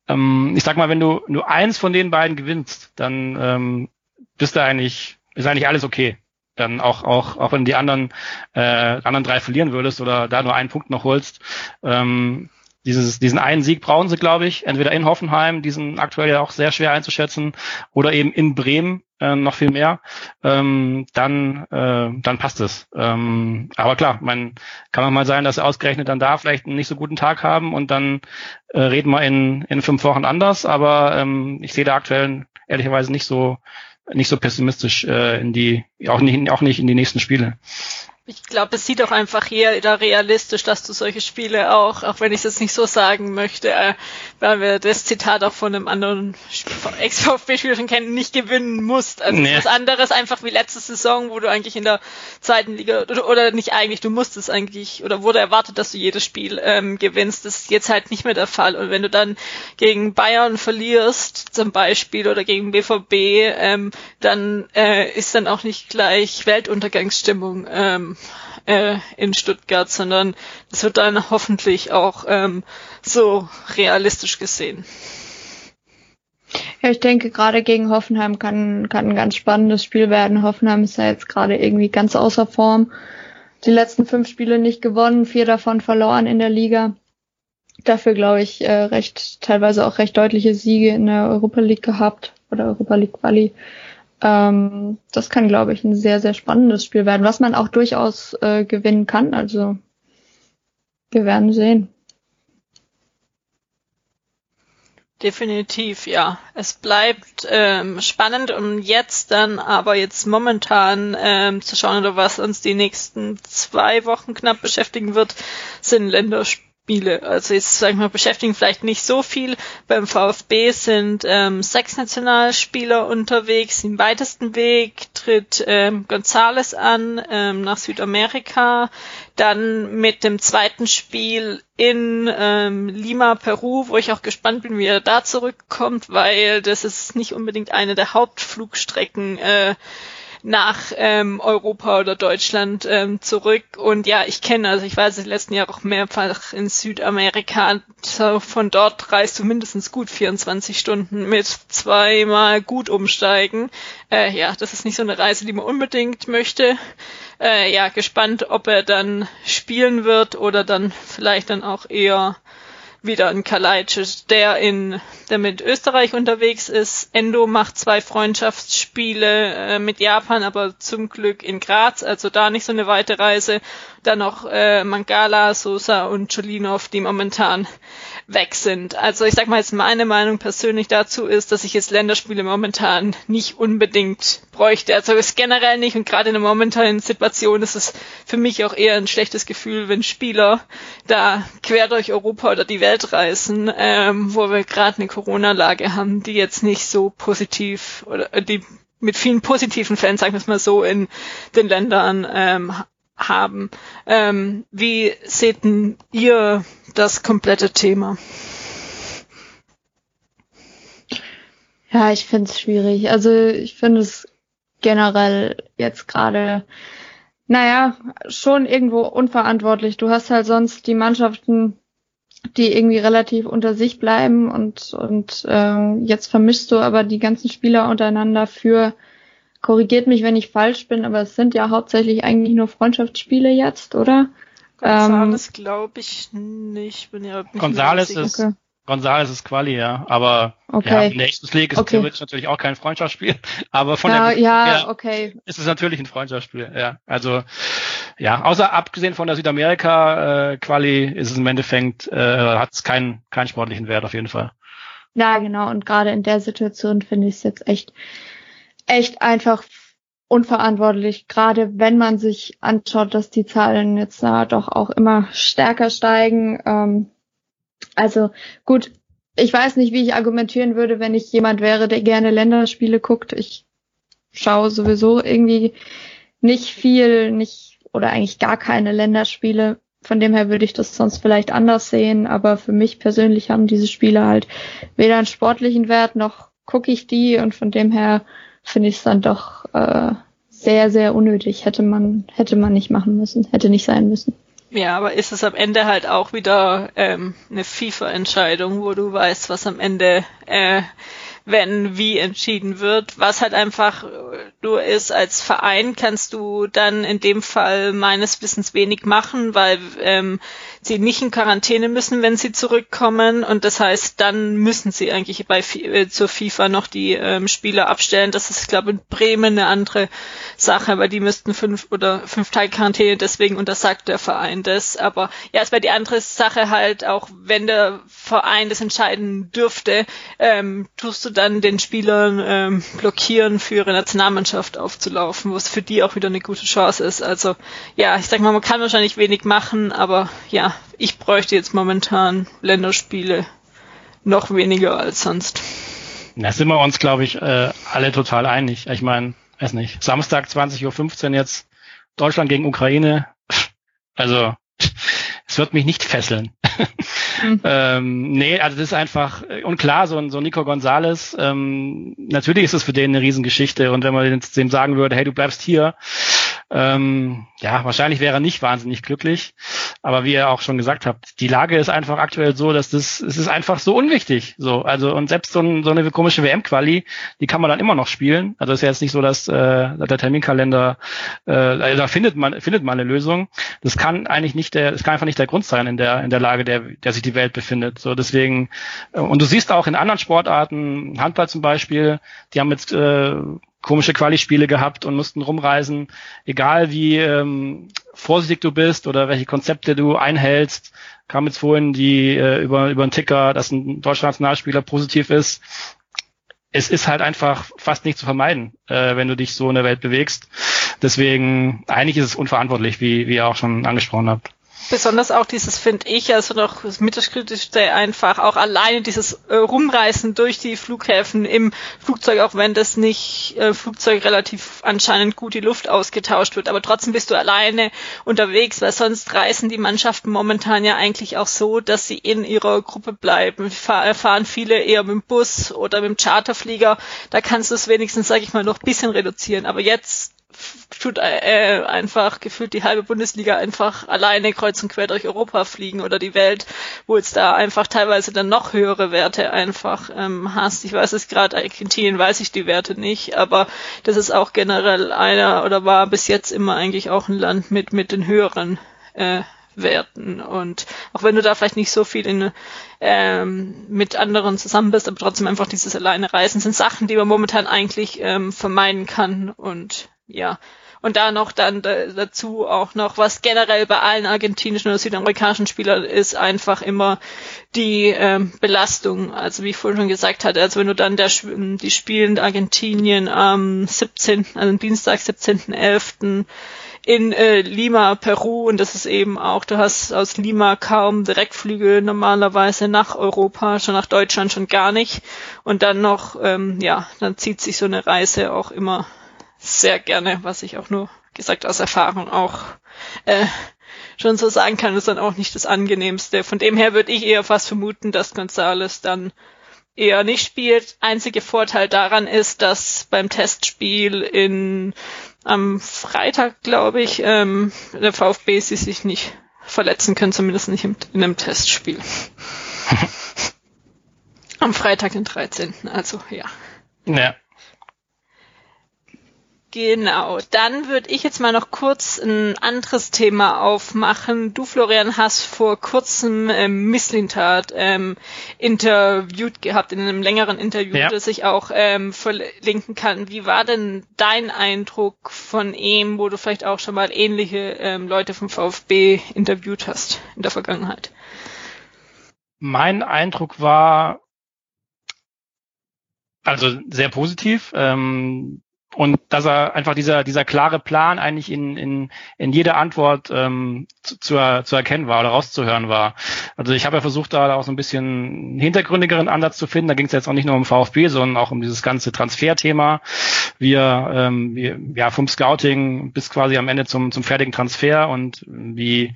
Speaker 3: Ähm, ich sag mal, wenn du nur eins von den beiden gewinnst, dann ähm, bist du eigentlich, ist eigentlich alles okay. Dann auch, auch, auch wenn die anderen, äh, anderen drei verlieren würdest oder da nur einen Punkt noch holst, ähm, dieses, diesen einen Sieg brauchen sie, glaube ich, entweder in Hoffenheim, diesen aktuell ja auch sehr schwer einzuschätzen, oder eben in Bremen äh, noch viel mehr, ähm, dann, äh, dann passt es. Ähm, aber klar, man kann auch mal sein, dass sie ausgerechnet dann da vielleicht einen nicht so guten Tag haben und dann äh, reden wir in, in fünf Wochen anders, aber ähm, ich sehe da aktuell ehrlicherweise nicht so nicht so pessimistisch äh, in die, auch nicht, auch nicht in die nächsten Spiele.
Speaker 1: Ich glaube, es sieht auch einfach hier da realistisch, dass du solche Spiele auch, auch wenn ich es jetzt nicht so sagen möchte, äh, weil wir das Zitat auch von einem anderen Ex-VfB-Spieler schon kennen, nicht gewinnen musst. Also nee. was anderes einfach wie letzte Saison, wo du eigentlich in der zweiten Liga oder, oder nicht eigentlich, du musstest eigentlich oder wurde erwartet, dass du jedes Spiel ähm, gewinnst. Das ist jetzt halt nicht mehr der Fall. Und wenn du dann gegen Bayern verlierst, zum Beispiel, oder gegen BVB, ähm, dann äh, ist dann auch nicht gleich Weltuntergangsstimmung. Ähm, äh, in Stuttgart, sondern es wird dann hoffentlich auch ähm, so realistisch gesehen.
Speaker 2: Ja, ich denke, gerade gegen Hoffenheim kann, kann ein ganz spannendes Spiel werden. Hoffenheim ist ja jetzt gerade irgendwie ganz außer Form. Die letzten fünf Spiele nicht gewonnen, vier davon verloren in der Liga. Dafür, glaube ich, äh, recht, teilweise auch recht deutliche Siege in der Europa League gehabt oder Europa League Quali. Ähm, das kann, glaube ich, ein sehr, sehr spannendes Spiel werden, was man auch durchaus äh, gewinnen kann. Also wir werden sehen.
Speaker 1: Definitiv, ja. Es bleibt ähm, spannend und jetzt dann aber jetzt momentan ähm, zu schauen, oder was uns die nächsten zwei Wochen knapp beschäftigen wird, sind Länderspiele Spiele. Also jetzt sagen wir beschäftigen vielleicht nicht so viel. Beim VfB sind ähm, sechs Nationalspieler unterwegs. Im weitesten Weg tritt ähm, Gonzales an ähm, nach Südamerika. Dann mit dem zweiten Spiel in ähm, Lima, Peru, wo ich auch gespannt bin, wie er da zurückkommt, weil das ist nicht unbedingt eine der Hauptflugstrecken. Äh, nach ähm, Europa oder Deutschland ähm, zurück. Und ja, ich kenne, also ich war die letzten Jahre auch mehrfach in Südamerika. So von dort reist du mindestens gut 24 Stunden mit zweimal gut umsteigen. Äh, ja, das ist nicht so eine Reise, die man unbedingt möchte. Äh, ja, gespannt, ob er dann spielen wird oder dann vielleicht dann auch eher wieder ein Kalajdzic, der in, der mit Österreich unterwegs ist. Endo macht zwei Freundschaftsspiele äh, mit Japan, aber zum Glück in Graz, also da nicht so eine weite Reise. Dann noch äh, Mangala, Sosa und Cholinov, die momentan weg sind. Also ich sag mal jetzt meine Meinung persönlich dazu ist, dass ich jetzt Länderspiele momentan nicht unbedingt bräuchte. Also ist generell nicht und gerade in der momentanen Situation ist es für mich auch eher ein schlechtes Gefühl, wenn Spieler da quer durch Europa oder die Welt reisen, ähm, wo wir gerade eine Corona-Lage haben, die jetzt nicht so positiv oder äh, die mit vielen positiven Fällen, sagen wir es mal so, in den Ländern ähm, haben. Ähm, wie seht ihr das komplette Thema?
Speaker 2: Ja, ich finde es schwierig. Also ich finde es generell jetzt gerade, naja, schon irgendwo unverantwortlich. Du hast halt sonst die Mannschaften die irgendwie relativ unter sich bleiben und, und äh, jetzt vermischst du aber die ganzen Spieler untereinander für, korrigiert mich, wenn ich falsch bin, aber es sind ja hauptsächlich eigentlich nur Freundschaftsspiele jetzt, oder?
Speaker 1: Gonzales ähm, glaube ich nicht. Bin ja
Speaker 3: nicht Gonzales ist, okay. Gonzales ist Quali, ja. Aber okay. ja, Nations League ist okay. theoretisch natürlich auch kein Freundschaftsspiel. (laughs) Aber von
Speaker 2: ja,
Speaker 3: der
Speaker 2: ja, okay.
Speaker 3: ist es natürlich ein Freundschaftsspiel, ja. Also ja, außer abgesehen von der Südamerika äh, Quali ist es im Endeffekt, äh, hat es keinen keinen sportlichen Wert auf jeden Fall.
Speaker 2: Ja, genau. Und gerade in der Situation finde ich es jetzt echt, echt einfach unverantwortlich, gerade wenn man sich anschaut, dass die Zahlen jetzt da doch auch immer stärker steigen. Ähm, also gut, ich weiß nicht, wie ich argumentieren würde, wenn ich jemand wäre, der gerne Länderspiele guckt. Ich schaue sowieso irgendwie nicht viel, nicht oder eigentlich gar keine Länderspiele. Von dem her würde ich das sonst vielleicht anders sehen, aber für mich persönlich haben diese Spiele halt weder einen sportlichen Wert noch gucke ich die und von dem her finde ich es dann doch äh, sehr, sehr unnötig. Hätte man, hätte man nicht machen müssen, hätte nicht sein müssen.
Speaker 1: Ja, aber ist es am Ende halt auch wieder ähm, eine FIFA-Entscheidung, wo du weißt, was am Ende äh, wenn wie entschieden wird. Was halt einfach nur ist, als Verein kannst du dann in dem Fall meines Wissens wenig machen, weil ähm, sie nicht in Quarantäne müssen, wenn sie zurückkommen. Und das heißt, dann müssen sie eigentlich bei äh, zur FIFA noch die ähm, Spieler abstellen. Das ist, glaube ich, in Bremen eine andere Sache, weil die müssten fünf oder fünf Tage Quarantäne, deswegen untersagt der Verein das. Aber ja, es wäre die andere Sache halt, auch wenn der Verein das entscheiden dürfte, ähm, tust du dann den Spielern ähm, blockieren, für ihre Nationalmannschaft aufzulaufen, was für die auch wieder eine gute Chance ist. Also ja, ich sag mal, man kann wahrscheinlich wenig machen, aber ja, ich bräuchte jetzt momentan Länderspiele noch weniger als sonst.
Speaker 3: Da sind wir uns, glaube ich, äh, alle total einig. Ich meine, weiß nicht, Samstag 20.15 Uhr jetzt Deutschland gegen Ukraine. Also es wird mich nicht fesseln. Mhm. (laughs) ähm, nee, also das ist einfach, und klar, so ein, so Nico Gonzalez, ähm, natürlich ist es für den eine Riesengeschichte und wenn man jetzt dem sagen würde, hey, du bleibst hier, ähm, ja, wahrscheinlich wäre er nicht wahnsinnig glücklich. Aber wie ihr auch schon gesagt habt, die Lage ist einfach aktuell so, dass das, es ist einfach so unwichtig. So, also, und selbst so, ein, so eine komische WM-Quali, die kann man dann immer noch spielen. Also ist ja jetzt nicht so, dass äh, der Terminkalender, äh, also da findet man, findet man eine Lösung. Das kann eigentlich nicht der, das kann einfach nicht der Grund sein in der, in der Lage, der, der sich die Welt befindet. So, deswegen, äh, und du siehst auch in anderen Sportarten, Handball zum Beispiel, die haben jetzt äh, komische Quali-Spiele gehabt und mussten rumreisen. Egal wie ähm, vorsichtig du bist oder welche Konzepte du einhältst, kam jetzt vorhin die äh, über über einen Ticker, dass ein deutscher Nationalspieler positiv ist. Es ist halt einfach fast nicht zu vermeiden, äh, wenn du dich so in der Welt bewegst. Deswegen eigentlich ist es unverantwortlich, wie wie ihr auch schon angesprochen habt
Speaker 1: besonders auch dieses, finde ich, also noch das mittelkritischste einfach, auch alleine dieses äh, Rumreißen durch die Flughäfen im Flugzeug, auch wenn das nicht äh, Flugzeug relativ anscheinend gut die Luft ausgetauscht wird, aber trotzdem bist du alleine unterwegs, weil sonst reisen die Mannschaften momentan ja eigentlich auch so, dass sie in ihrer Gruppe bleiben. Fahr, fahren viele eher mit dem Bus oder mit dem Charterflieger, da kannst du es wenigstens, sage ich mal, noch bisschen reduzieren, aber jetzt tut äh, einfach gefühlt die halbe Bundesliga einfach alleine kreuz und quer durch Europa fliegen oder die Welt, wo jetzt da einfach teilweise dann noch höhere Werte einfach ähm, hast. Ich weiß es gerade, Argentinien weiß ich die Werte nicht, aber das ist auch generell einer oder war bis jetzt immer eigentlich auch ein Land mit mit den höheren äh, Werten. Und auch wenn du da vielleicht nicht so viel in, ähm, mit anderen zusammen bist, aber trotzdem einfach dieses alleine Reisen sind Sachen, die man momentan eigentlich ähm, vermeiden kann. Und ja. Und da noch dann dazu auch noch, was generell bei allen argentinischen oder südamerikanischen Spielern ist, einfach immer die ähm, Belastung. Also wie ich vorhin schon gesagt hatte, also wenn du dann der, die spielen Argentinien am 17., also Dienstag, 17.11., in äh, Lima, Peru und das ist eben auch, du hast aus Lima kaum Direktflüge normalerweise nach Europa, schon nach Deutschland schon gar nicht und dann noch, ähm, ja, dann zieht sich so eine Reise auch immer sehr gerne, was ich auch nur gesagt aus Erfahrung auch äh, schon so sagen kann, ist dann auch nicht das angenehmste. Von dem her würde ich eher fast vermuten, dass Gonzales dann eher nicht spielt. Einziger Vorteil daran ist, dass beim Testspiel in am Freitag, glaube ich, ähm, der VfB sie sich nicht verletzen können, zumindest nicht in einem Testspiel. (laughs) Am Freitag, den 13. Also, ja.
Speaker 3: Ja.
Speaker 1: Genau, dann würde ich jetzt mal noch kurz ein anderes Thema aufmachen. Du, Florian, hast vor kurzem ähm, Misslintat ähm, interviewt gehabt, in einem längeren Interview, ja. das ich auch ähm, verlinken kann. Wie war denn dein Eindruck von ihm, wo du vielleicht auch schon mal ähnliche ähm, Leute vom VfB interviewt hast in der Vergangenheit?
Speaker 3: Mein Eindruck war also sehr positiv. Ähm, und dass er einfach dieser dieser klare Plan eigentlich in in, in jeder Antwort ähm, zu, zu, erkennen war oder rauszuhören war. Also ich habe ja versucht da auch so ein bisschen hintergründigeren Ansatz zu finden. Da ging es jetzt auch nicht nur um VfB, sondern auch um dieses ganze Transferthema. Wir, ähm, wir ja vom Scouting bis quasi am Ende zum zum fertigen Transfer und wie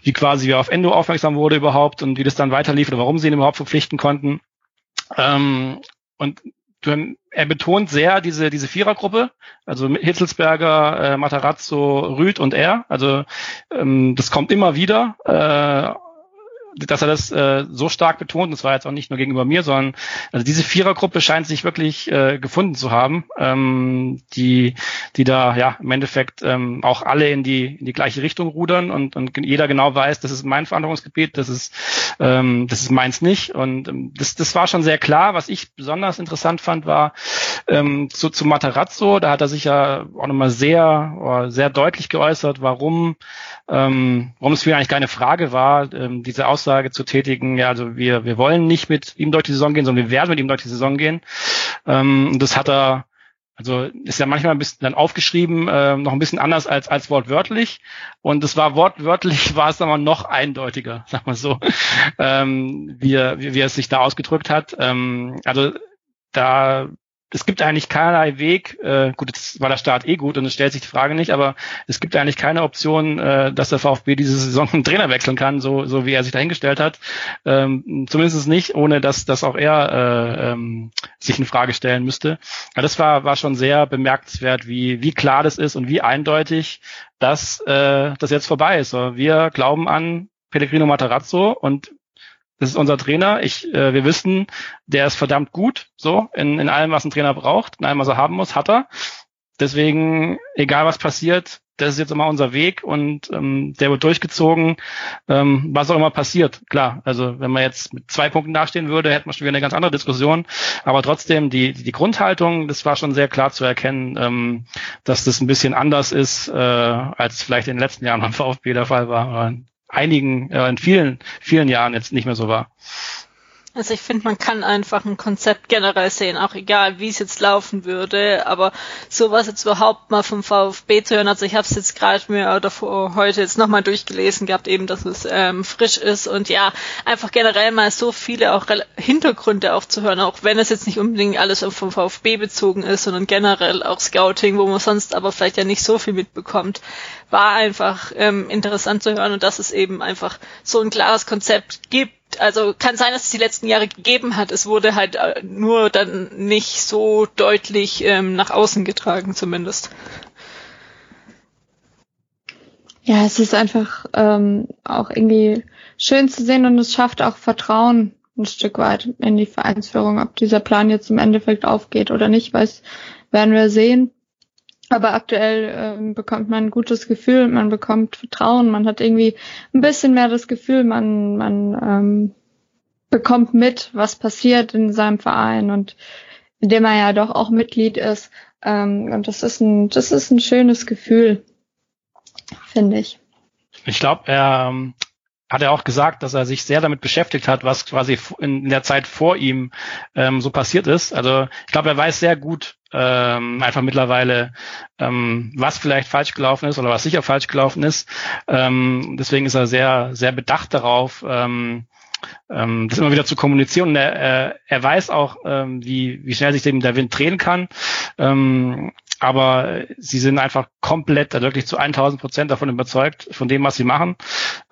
Speaker 3: wie quasi wir auf Endo aufmerksam wurde überhaupt und wie das dann weiterlief oder warum sie ihn überhaupt verpflichten konnten. Ähm, und er betont sehr diese, diese Vierergruppe, also Hitzelsberger, äh, Matarazzo, Rüd und er. Also ähm, das kommt immer wieder. Äh, dass er das äh, so stark betont, das war jetzt auch nicht nur gegenüber mir, sondern also diese Vierergruppe scheint sich wirklich äh, gefunden zu haben, ähm, die, die da ja im Endeffekt ähm, auch alle in die, in die gleiche Richtung rudern und, und jeder genau weiß, das ist mein Verantwortungsgebiet, das ist, ähm, das ist meins nicht. Und ähm, das, das war schon sehr klar. Was ich besonders interessant fand, war ähm, zu, zu Matarazzo, da hat er sich ja auch nochmal sehr, sehr deutlich geäußert, warum, ähm, warum es für ihn eigentlich keine Frage war, ähm, diese Aus Aussage zu tätigen, ja, also wir, wir wollen nicht mit ihm durch die Saison gehen, sondern wir werden mit ihm durch die Saison gehen. Ähm, das hat er, also ist ja manchmal ein bisschen dann aufgeschrieben, äh, noch ein bisschen anders als, als wortwörtlich. Und es war wortwörtlich, war es aber noch eindeutiger, (laughs) sag mal so, ähm, wie, er, wie, wie er es sich da ausgedrückt hat. Ähm, also da es gibt eigentlich keinerlei Weg, äh, gut, jetzt war der Start eh gut und es stellt sich die Frage nicht, aber es gibt eigentlich keine Option, äh, dass der VfB diese Saison einen Trainer wechseln kann, so, so wie er sich dahingestellt hat. Ähm, zumindest nicht, ohne dass, dass auch er äh, ähm, sich in Frage stellen müsste. Ja, das war, war schon sehr bemerkenswert, wie, wie klar das ist und wie eindeutig, dass äh, das jetzt vorbei ist. Wir glauben an Pellegrino Matarazzo und das ist unser Trainer. Ich, äh, wir wissen, der ist verdammt gut, so in, in allem, was ein Trainer braucht, in allem, was er haben muss, hat er. Deswegen, egal was passiert, das ist jetzt immer unser Weg und ähm, der wird durchgezogen, ähm, was auch immer passiert. Klar, also wenn man jetzt mit zwei Punkten dastehen würde, hätte man schon wieder eine ganz andere Diskussion. Aber trotzdem, die, die Grundhaltung, das war schon sehr klar zu erkennen, ähm, dass das ein bisschen anders ist, äh, als vielleicht in den letzten Jahren beim (laughs) VfB der Fall war einigen, äh, in vielen, vielen Jahren jetzt nicht mehr so war.
Speaker 1: Also ich finde, man kann einfach ein Konzept generell sehen, auch egal, wie es jetzt laufen würde, aber sowas jetzt überhaupt mal vom VfB zu hören, also ich habe es jetzt gerade mir davor heute jetzt nochmal durchgelesen gehabt, eben, dass es ähm, frisch ist und ja, einfach generell mal so viele auch Hintergründe auch zu hören, auch wenn es jetzt nicht unbedingt alles vom VfB bezogen ist, sondern generell auch Scouting, wo man sonst aber vielleicht ja nicht so viel mitbekommt, war einfach ähm, interessant zu hören und dass es eben einfach so ein klares Konzept gibt, also kann sein, dass es die letzten Jahre gegeben hat. Es wurde halt äh, nur dann nicht so deutlich ähm, nach außen getragen, zumindest.
Speaker 2: Ja, es ist einfach ähm, auch irgendwie schön zu sehen und es schafft auch Vertrauen ein Stück weit in die Vereinsführung. Ob dieser Plan jetzt im Endeffekt aufgeht oder nicht, weiß, werden wir sehen. Aber aktuell ähm, bekommt man ein gutes Gefühl, man bekommt Vertrauen, man hat irgendwie ein bisschen mehr das Gefühl, man, man ähm, bekommt mit, was passiert in seinem Verein und in dem er ja doch auch Mitglied ist. Ähm, und das ist ein, das ist ein schönes Gefühl, finde ich.
Speaker 3: Ich glaube, er ähm, hat er auch gesagt, dass er sich sehr damit beschäftigt hat, was quasi in der Zeit vor ihm ähm, so passiert ist. Also ich glaube, er weiß sehr gut, ähm, einfach mittlerweile, ähm, was vielleicht falsch gelaufen ist oder was sicher falsch gelaufen ist. Ähm, deswegen ist er sehr, sehr bedacht darauf, ähm, ähm, das immer wieder zu kommunizieren. Und er, er, er weiß auch, ähm, wie, wie schnell sich dem der Wind drehen kann. Ähm, aber sie sind einfach komplett, also wirklich zu 1000 Prozent davon überzeugt, von dem, was sie machen.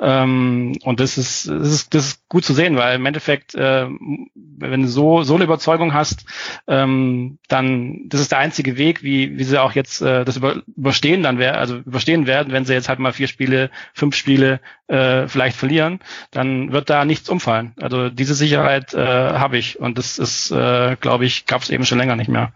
Speaker 3: Ähm, und das ist, das ist, das ist gut zu sehen, weil im Endeffekt, äh, wenn du so, so eine Überzeugung hast, ähm, dann, das ist der einzige Weg, wie, wie sie auch jetzt äh, das über, überstehen dann wäre, also überstehen werden, wenn sie jetzt halt mal vier Spiele, fünf Spiele äh, vielleicht verlieren, dann wird da nichts umfallen. Also diese Sicherheit äh, habe ich und das ist, äh, glaube ich, gab es eben schon länger nicht mehr.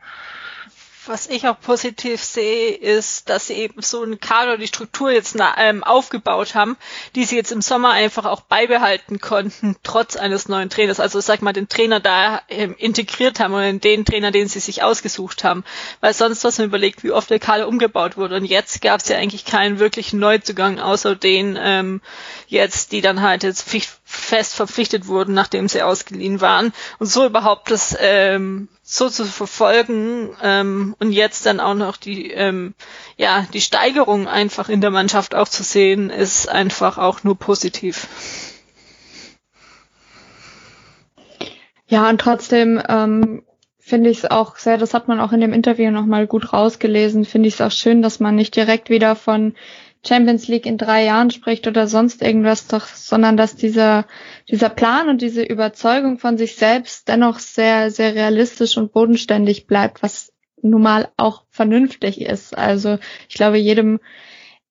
Speaker 1: Was ich auch positiv sehe, ist, dass sie eben so einen Kader, die Struktur jetzt ähm, aufgebaut haben, die sie jetzt im Sommer einfach auch beibehalten konnten, trotz eines neuen Trainers. Also sag mal, den Trainer da ähm, integriert haben oder den Trainer, den sie sich ausgesucht haben. Weil sonst, was man überlegt, wie oft der Kader umgebaut wurde. Und jetzt gab es ja eigentlich keinen wirklichen Neuzugang, außer den ähm, jetzt, die dann halt jetzt fest verpflichtet wurden, nachdem sie ausgeliehen waren. Und so überhaupt das ähm, so zu verfolgen ähm, und jetzt dann auch noch die ähm, ja die Steigerung einfach in der Mannschaft auch zu sehen, ist einfach auch nur positiv.
Speaker 2: Ja, und trotzdem ähm, finde ich es auch sehr, das hat man auch in dem Interview nochmal gut rausgelesen, finde ich es auch schön, dass man nicht direkt wieder von Champions League in drei Jahren spricht oder sonst irgendwas, doch, sondern dass dieser, dieser Plan und diese Überzeugung von sich selbst dennoch sehr, sehr realistisch und bodenständig bleibt, was nun mal auch vernünftig ist. Also ich glaube, jedem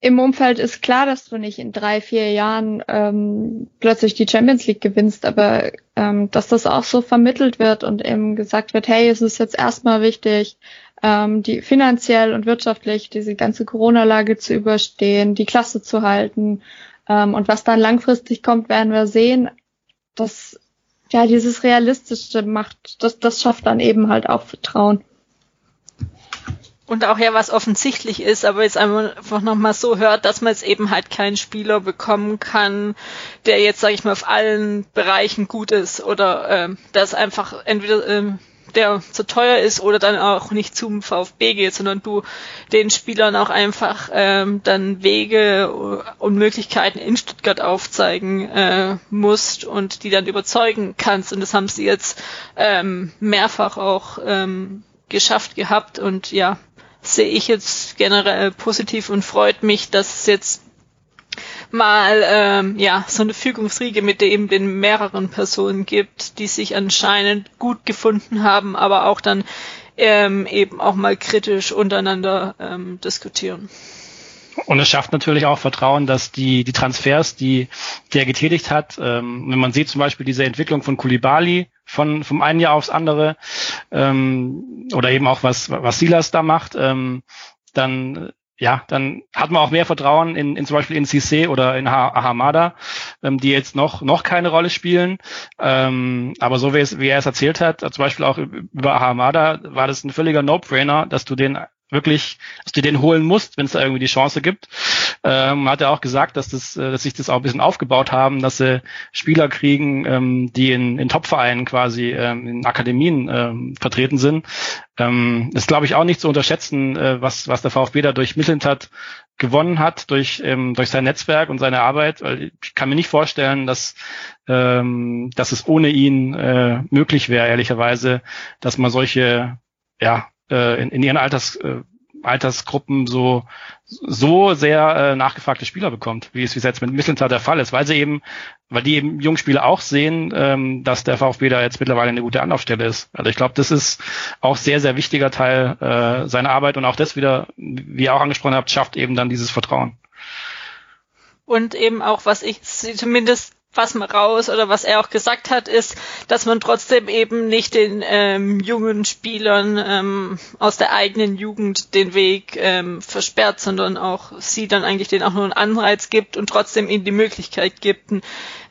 Speaker 2: im Umfeld ist klar, dass du nicht in drei, vier Jahren ähm, plötzlich die Champions League gewinnst, aber ähm, dass das auch so vermittelt wird und eben gesagt wird, hey, es ist jetzt erstmal wichtig, ähm, die finanziell und wirtschaftlich diese ganze Corona-Lage zu überstehen, die Klasse zu halten. Ähm, und was dann langfristig kommt, werden wir sehen. Das, ja, dieses Realistische macht, das, das schafft dann eben halt auch Vertrauen.
Speaker 1: Und auch ja, was offensichtlich ist, aber jetzt einfach nochmal so hört, dass man jetzt eben halt keinen Spieler bekommen kann, der jetzt, sage ich mal, auf allen Bereichen gut ist oder ähm, das einfach entweder ähm, der zu teuer ist oder dann auch nicht zum VfB geht, sondern du den Spielern auch einfach ähm, dann Wege und Möglichkeiten in Stuttgart aufzeigen äh, musst und die dann überzeugen kannst. Und das haben sie jetzt ähm, mehrfach auch ähm, geschafft gehabt und ja, sehe ich jetzt generell positiv und freut mich, dass es jetzt mal ähm, ja so eine Fügungsriege mit eben den mehreren Personen gibt, die sich anscheinend gut gefunden haben, aber auch dann ähm, eben auch mal kritisch untereinander ähm, diskutieren.
Speaker 3: Und es schafft natürlich auch Vertrauen, dass die, die Transfers, die der getätigt hat, ähm, wenn man sieht zum Beispiel diese Entwicklung von Kulibali von vom einen Jahr aufs andere ähm, oder eben auch was was Silas da macht, ähm, dann ja, dann hat man auch mehr Vertrauen in, in zum Beispiel in CC oder in Hamada, ähm, die jetzt noch noch keine Rolle spielen. Ähm, aber so wie, es, wie er es erzählt hat, zum Beispiel auch über Hamada, war das ein völliger No-Brainer, dass du den wirklich, dass du den holen musst, wenn es da irgendwie die Chance gibt. Ähm, hat er auch gesagt, dass das, äh, dass sich das auch ein bisschen aufgebaut haben, dass sie Spieler kriegen, ähm, die in, in Top-Vereinen quasi ähm, in Akademien ähm, vertreten sind. Ähm, ist, glaube ich, auch nicht zu unterschätzen, äh, was, was der VfB da durch Mittelstadt gewonnen hat durch, ähm, durch sein Netzwerk und seine Arbeit. Weil ich kann mir nicht vorstellen, dass, ähm, dass es ohne ihn äh, möglich wäre, ehrlicherweise, dass man solche ja, äh, in, in ihren Alters, äh, Altersgruppen so so sehr äh, nachgefragte Spieler bekommt, wie es wie jetzt mit Mislintat der Fall ist, weil sie eben, weil die eben Jungspieler auch sehen, ähm, dass der VfB da jetzt mittlerweile eine gute Anlaufstelle ist. Also ich glaube, das ist auch sehr sehr wichtiger Teil äh, seiner Arbeit und auch das wieder, wie ihr auch angesprochen habt, schafft eben dann dieses Vertrauen.
Speaker 1: Und eben auch, was ich zumindest was man raus oder was er auch gesagt hat, ist, dass man trotzdem eben nicht den ähm, jungen Spielern ähm, aus der eigenen Jugend den Weg ähm, versperrt, sondern auch sie dann eigentlich den auch nur einen Anreiz gibt und trotzdem ihnen die Möglichkeit gibt,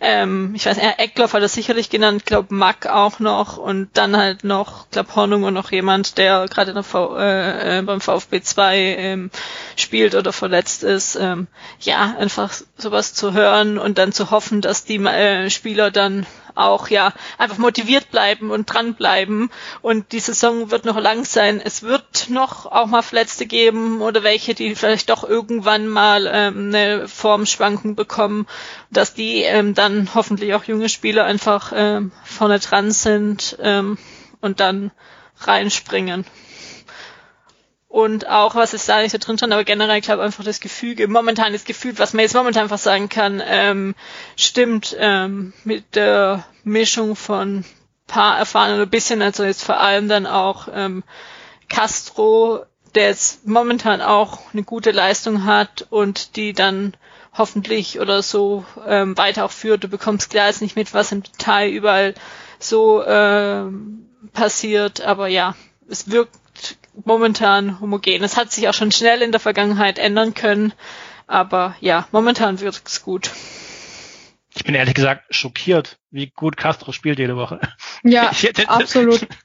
Speaker 1: ähm, ich weiß, Eckloff hat er sicherlich genannt, glaube Mack auch noch und dann halt noch, glaube Hornung und noch jemand, der gerade äh, äh, beim VfB 2 ähm, spielt oder verletzt ist. Ähm, ja, einfach sowas zu hören und dann zu hoffen, dass die äh, Spieler dann auch ja einfach motiviert bleiben und dranbleiben. Und die Saison wird noch lang sein. Es wird noch auch mal Verletzte geben oder welche, die vielleicht doch irgendwann mal ähm, eine Formschwankung bekommen, dass die ähm, dann hoffentlich auch junge Spieler einfach ähm, vorne dran sind ähm, und dann reinspringen. Und auch, was ist da nicht so drin stand, aber generell, ich glaube einfach das Gefüge, momentan das Gefühl, was man jetzt momentan einfach sagen kann, ähm, stimmt ähm, mit der Mischung von paar erfahrenen ein bisschen, also jetzt vor allem dann auch ähm, Castro, der jetzt momentan auch eine gute Leistung hat und die dann hoffentlich oder so ähm, weiter auch führt. Du bekommst klar jetzt nicht mit, was im Detail überall so ähm, passiert, aber ja, es wirkt momentan homogen. Es hat sich auch schon schnell in der Vergangenheit ändern können, aber ja, momentan wirkt's gut.
Speaker 3: Ich bin ehrlich gesagt schockiert, wie gut Castro spielt jede Woche.
Speaker 2: Ja, (laughs) hätte, absolut. (laughs)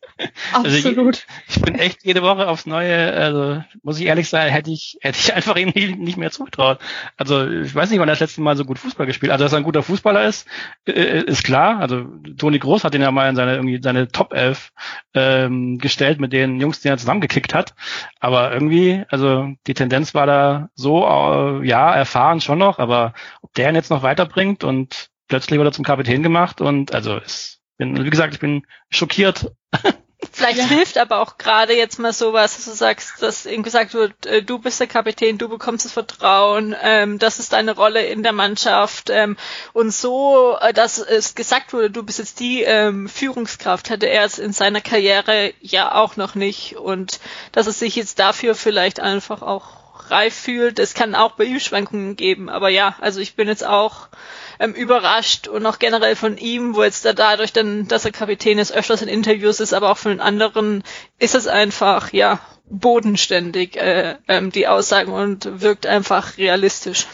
Speaker 3: Also Absolut. Ich, ich, bin echt jede Woche aufs Neue, also muss ich ehrlich sein, hätte ich, hätte ich einfach ihm nicht mehr zugetraut. Also ich weiß nicht, wann er das letzte Mal so gut Fußball gespielt hat. Also dass er ein guter Fußballer ist, äh, ist klar. Also Toni Groß hat ihn ja mal in seine, irgendwie seine Top 11 ähm, gestellt mit den Jungs, die er zusammengekickt hat. Aber irgendwie, also die Tendenz war da so, äh, ja, erfahren schon noch, aber ob der ihn jetzt noch weiterbringt und plötzlich wurde er zum Kapitän gemacht und also ist bin, wie gesagt, ich bin schockiert (laughs)
Speaker 1: Vielleicht ja. hilft aber auch gerade jetzt mal sowas, dass du sagst, dass ihm gesagt wird, äh, du bist der Kapitän, du bekommst das Vertrauen, ähm, das ist deine Rolle in der Mannschaft ähm, und so, äh, dass es gesagt wurde, du bist jetzt die ähm, Führungskraft, hatte er es in seiner Karriere ja auch noch nicht und dass es sich jetzt dafür vielleicht einfach auch reif fühlt. Es kann auch bei ihm Schwankungen geben, aber ja, also ich bin jetzt auch ähm, überrascht und auch generell von ihm, wo jetzt da dadurch dann, dass er Kapitän ist, öfters in Interviews ist, aber auch von den anderen ist es einfach, ja, bodenständig, äh, ähm, die Aussagen und wirkt einfach realistisch.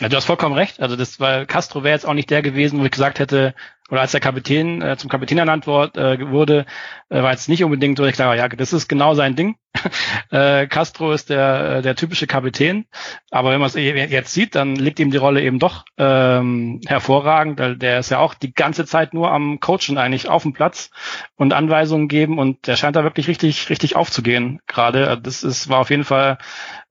Speaker 3: Ja, du hast vollkommen recht. Also das, weil Castro wäre jetzt auch nicht der gewesen, wo ich gesagt hätte, oder als der Kapitän äh, zum Kapitän ernannt wort, äh, wurde, äh, war jetzt nicht unbedingt ich klar, ja, das ist genau sein Ding. (laughs) äh, Castro ist der, äh, der typische Kapitän, aber wenn man es jetzt sieht, dann liegt ihm die Rolle eben doch ähm, hervorragend, weil der ist ja auch die ganze Zeit nur am Coachen eigentlich auf dem Platz und Anweisungen geben und der scheint da wirklich richtig, richtig aufzugehen gerade. Also das ist, war auf jeden Fall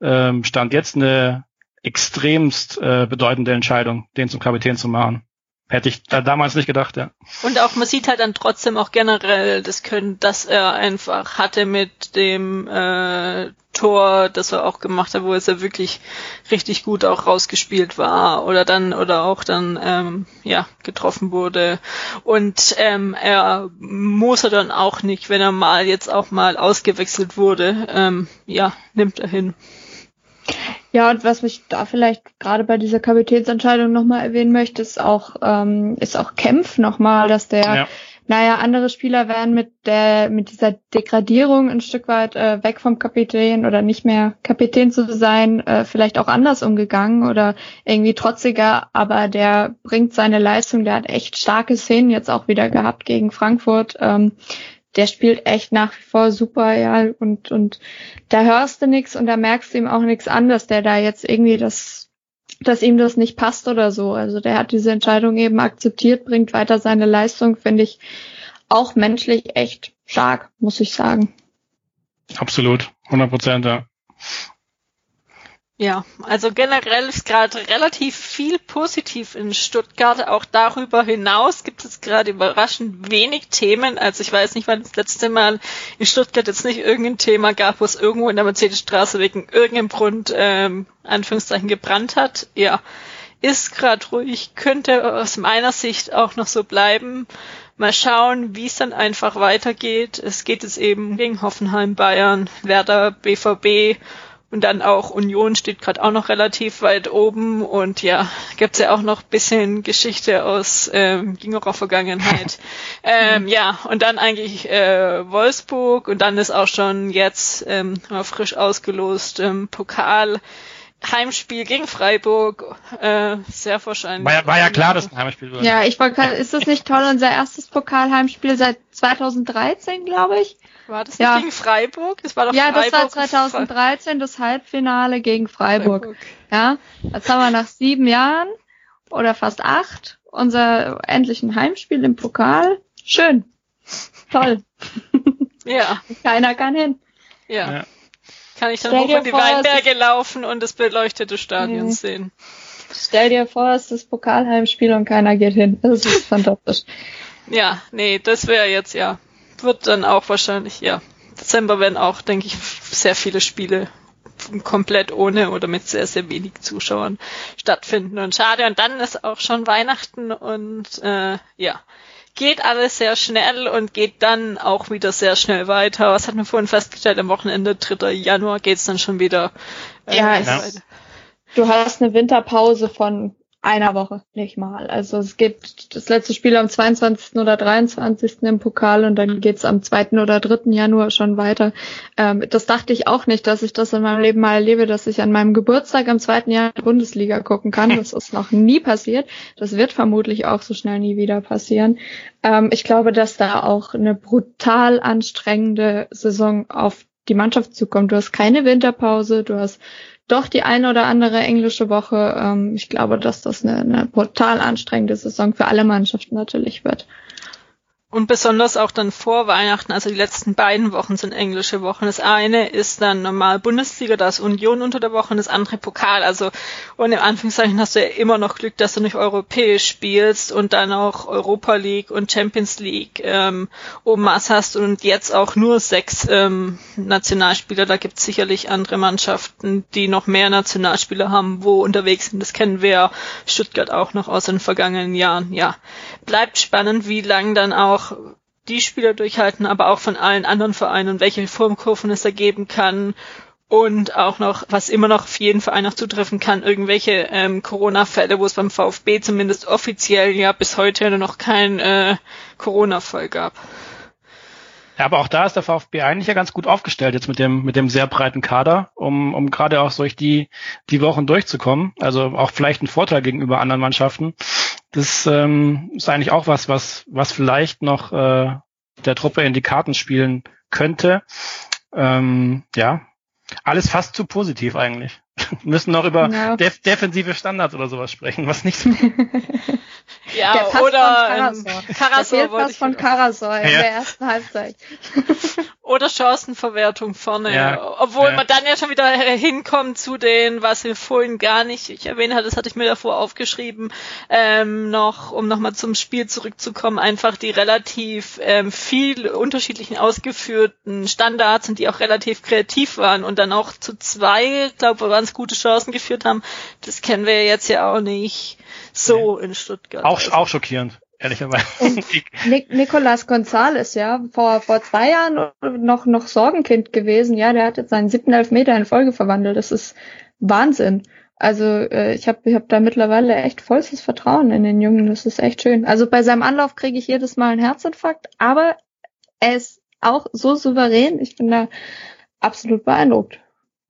Speaker 3: ähm, Stand jetzt eine extremst äh, bedeutende Entscheidung, den zum Kapitän zu machen. Hätte ich da damals nicht gedacht, ja.
Speaker 1: Und auch, man sieht halt dann trotzdem auch generell das Können, dass er einfach hatte mit dem äh, Tor, das er auch gemacht hat, wo es ja wirklich richtig gut auch rausgespielt war oder dann oder auch dann ähm, ja getroffen wurde. Und ähm, er muss er dann auch nicht, wenn er mal jetzt auch mal ausgewechselt wurde, ähm, ja, nimmt er hin.
Speaker 2: Ja, und was mich da vielleicht gerade bei dieser Kapitänsentscheidung nochmal erwähnen möchte, ist auch, ähm, ist auch Kempf nochmal, dass der, ja. naja, andere Spieler wären mit der, mit dieser Degradierung ein Stück weit äh, weg vom Kapitän oder nicht mehr Kapitän zu sein, äh, vielleicht auch anders umgegangen oder irgendwie trotziger, aber der bringt seine Leistung, der hat echt starke Szenen jetzt auch wieder gehabt gegen Frankfurt. Ähm, der spielt echt nach wie vor super, ja, und, und da hörst du nichts und da merkst du ihm auch nichts an, dass der da jetzt irgendwie das, dass ihm das nicht passt oder so. Also der hat diese Entscheidung eben akzeptiert, bringt weiter seine Leistung, finde ich auch menschlich echt stark, muss ich sagen.
Speaker 3: Absolut, 100 Prozent, ja.
Speaker 1: Ja, also generell ist gerade relativ viel positiv in Stuttgart. Auch darüber hinaus gibt es gerade überraschend wenig Themen. Also ich weiß nicht, wann das letzte Mal in Stuttgart jetzt nicht irgendein Thema gab, wo es irgendwo in der Mercedesstraße wegen irgendeinem Grund ähm, Anführungszeichen gebrannt hat. Ja, ist gerade ruhig, könnte aus meiner Sicht auch noch so bleiben. Mal schauen, wie es dann einfach weitergeht. Es geht jetzt eben gegen Hoffenheim, Bayern, Werder, BVB und dann auch Union steht gerade auch noch relativ weit oben und ja, gibt's ja auch noch bisschen Geschichte aus ähm, jüngerer Vergangenheit. (laughs) ähm, ja, und dann eigentlich äh, Wolfsburg und dann ist auch schon jetzt ähm, frisch ausgelost ähm, Pokal. Heimspiel gegen Freiburg, äh, sehr wahrscheinlich.
Speaker 3: War ja, war ja klar, dass ein Heimspiel wird.
Speaker 2: Ja, ich war, ist das nicht toll, unser erstes Pokalheimspiel seit 2013, glaube ich.
Speaker 1: War das ja. nicht gegen Freiburg?
Speaker 2: Das war doch ja, Freiburg das war 2013 das Halbfinale gegen Freiburg. Freiburg. Ja, jetzt haben wir nach sieben Jahren oder fast acht unser endlichen Heimspiel im Pokal. Schön. Toll.
Speaker 1: Ja. (laughs)
Speaker 2: Keiner kann hin.
Speaker 1: Ja. ja. Kann ich dann Stell hoch in die vor, Weinberge laufen und das beleuchtete Stadion nee. sehen.
Speaker 2: Stell dir vor, es ist das Pokalheimspiel und keiner geht hin. Das ist fantastisch.
Speaker 1: Ja, nee, das wäre jetzt ja wird dann auch wahrscheinlich, ja, Dezember werden auch, denke ich, sehr viele Spiele komplett ohne oder mit sehr, sehr wenig Zuschauern stattfinden. Und schade. Und dann ist auch schon Weihnachten und äh, ja, geht alles sehr schnell und geht dann auch wieder sehr schnell weiter. Was hat man vorhin festgestellt? Am Wochenende, 3. Januar, geht's dann schon wieder.
Speaker 2: Äh, ja, ja. Du hast eine Winterpause von einer Woche nicht mal. Also es geht das letzte Spiel am 22. oder 23. im Pokal und dann geht's am 2. oder 3. Januar schon weiter. Ähm, das dachte ich auch nicht, dass ich das in meinem Leben mal erlebe, dass ich an meinem Geburtstag am 2. Jahr Bundesliga gucken kann. Das ist noch nie passiert. Das wird vermutlich auch so schnell nie wieder passieren. Ähm, ich glaube, dass da auch eine brutal anstrengende Saison auf die Mannschaft zukommt. Du hast keine Winterpause, du hast doch die eine oder andere englische Woche. Ähm, ich glaube, dass das eine, eine brutal anstrengende Saison für alle Mannschaften natürlich wird.
Speaker 1: Und besonders auch dann vor Weihnachten, also die letzten beiden Wochen sind englische Wochen. Das eine ist dann normal Bundesliga, da ist Union unter der Woche und das andere Pokal. Also und im Anführungszeichen hast du ja immer noch Glück, dass du nicht europäisch spielst und dann auch Europa League und Champions League ähm, oben hast und jetzt auch nur sechs ähm, Nationalspieler. Da gibt es sicherlich andere Mannschaften, die noch mehr Nationalspieler haben, wo unterwegs sind. Das kennen wir Stuttgart auch noch aus den vergangenen Jahren. Ja, bleibt spannend, wie lang dann auch die Spieler durchhalten, aber auch von allen anderen Vereinen welche Formkurven es ergeben kann und auch noch, was immer noch auf jeden Verein noch zutreffen kann, irgendwelche ähm, Corona-Fälle, wo es beim VfB zumindest offiziell ja bis heute noch kein äh, Corona-Fall gab.
Speaker 3: Ja, aber auch da ist der VfB eigentlich ja ganz gut aufgestellt jetzt mit dem mit dem sehr breiten Kader, um um gerade auch durch die die Wochen durchzukommen. Also auch vielleicht ein Vorteil gegenüber anderen Mannschaften. Das ähm, ist eigentlich auch was, was was vielleicht noch äh, der Truppe in die Karten spielen könnte. Ähm, ja, alles fast zu positiv eigentlich. Wir müssen noch über ja. def defensive Standards oder sowas sprechen, was nicht. (laughs)
Speaker 1: ja, der oder
Speaker 2: von Karasor. Karasor der von Karasor ja. in der ersten Halbzeit. (laughs)
Speaker 1: oder Chancenverwertung vorne. Ja. Obwohl ja. man dann ja schon wieder hinkommt zu den, was wir vorhin gar nicht, ich erwähnt hatte, das hatte ich mir davor aufgeschrieben, ähm, noch, um nochmal zum Spiel zurückzukommen, einfach die relativ ähm, viel unterschiedlichen ausgeführten Standards und die auch relativ kreativ waren und dann auch zu zwei, glaube ich, ganz gute Chancen geführt haben. Das kennen wir jetzt ja auch nicht so in Stuttgart.
Speaker 3: Auch, also. auch schockierend ehrlicherweise. (laughs)
Speaker 2: Nic Nicolas Gonzalez, ja, vor, vor zwei Jahren noch, noch Sorgenkind gewesen. Ja, der hat jetzt seinen siebten Elfmeter in Folge verwandelt. Das ist Wahnsinn. Also äh, ich habe ich hab da mittlerweile echt vollstes Vertrauen in den Jungen. Das ist echt schön. Also bei seinem Anlauf kriege ich jedes Mal einen Herzinfarkt, aber er ist auch so souverän. Ich bin da absolut beeindruckt.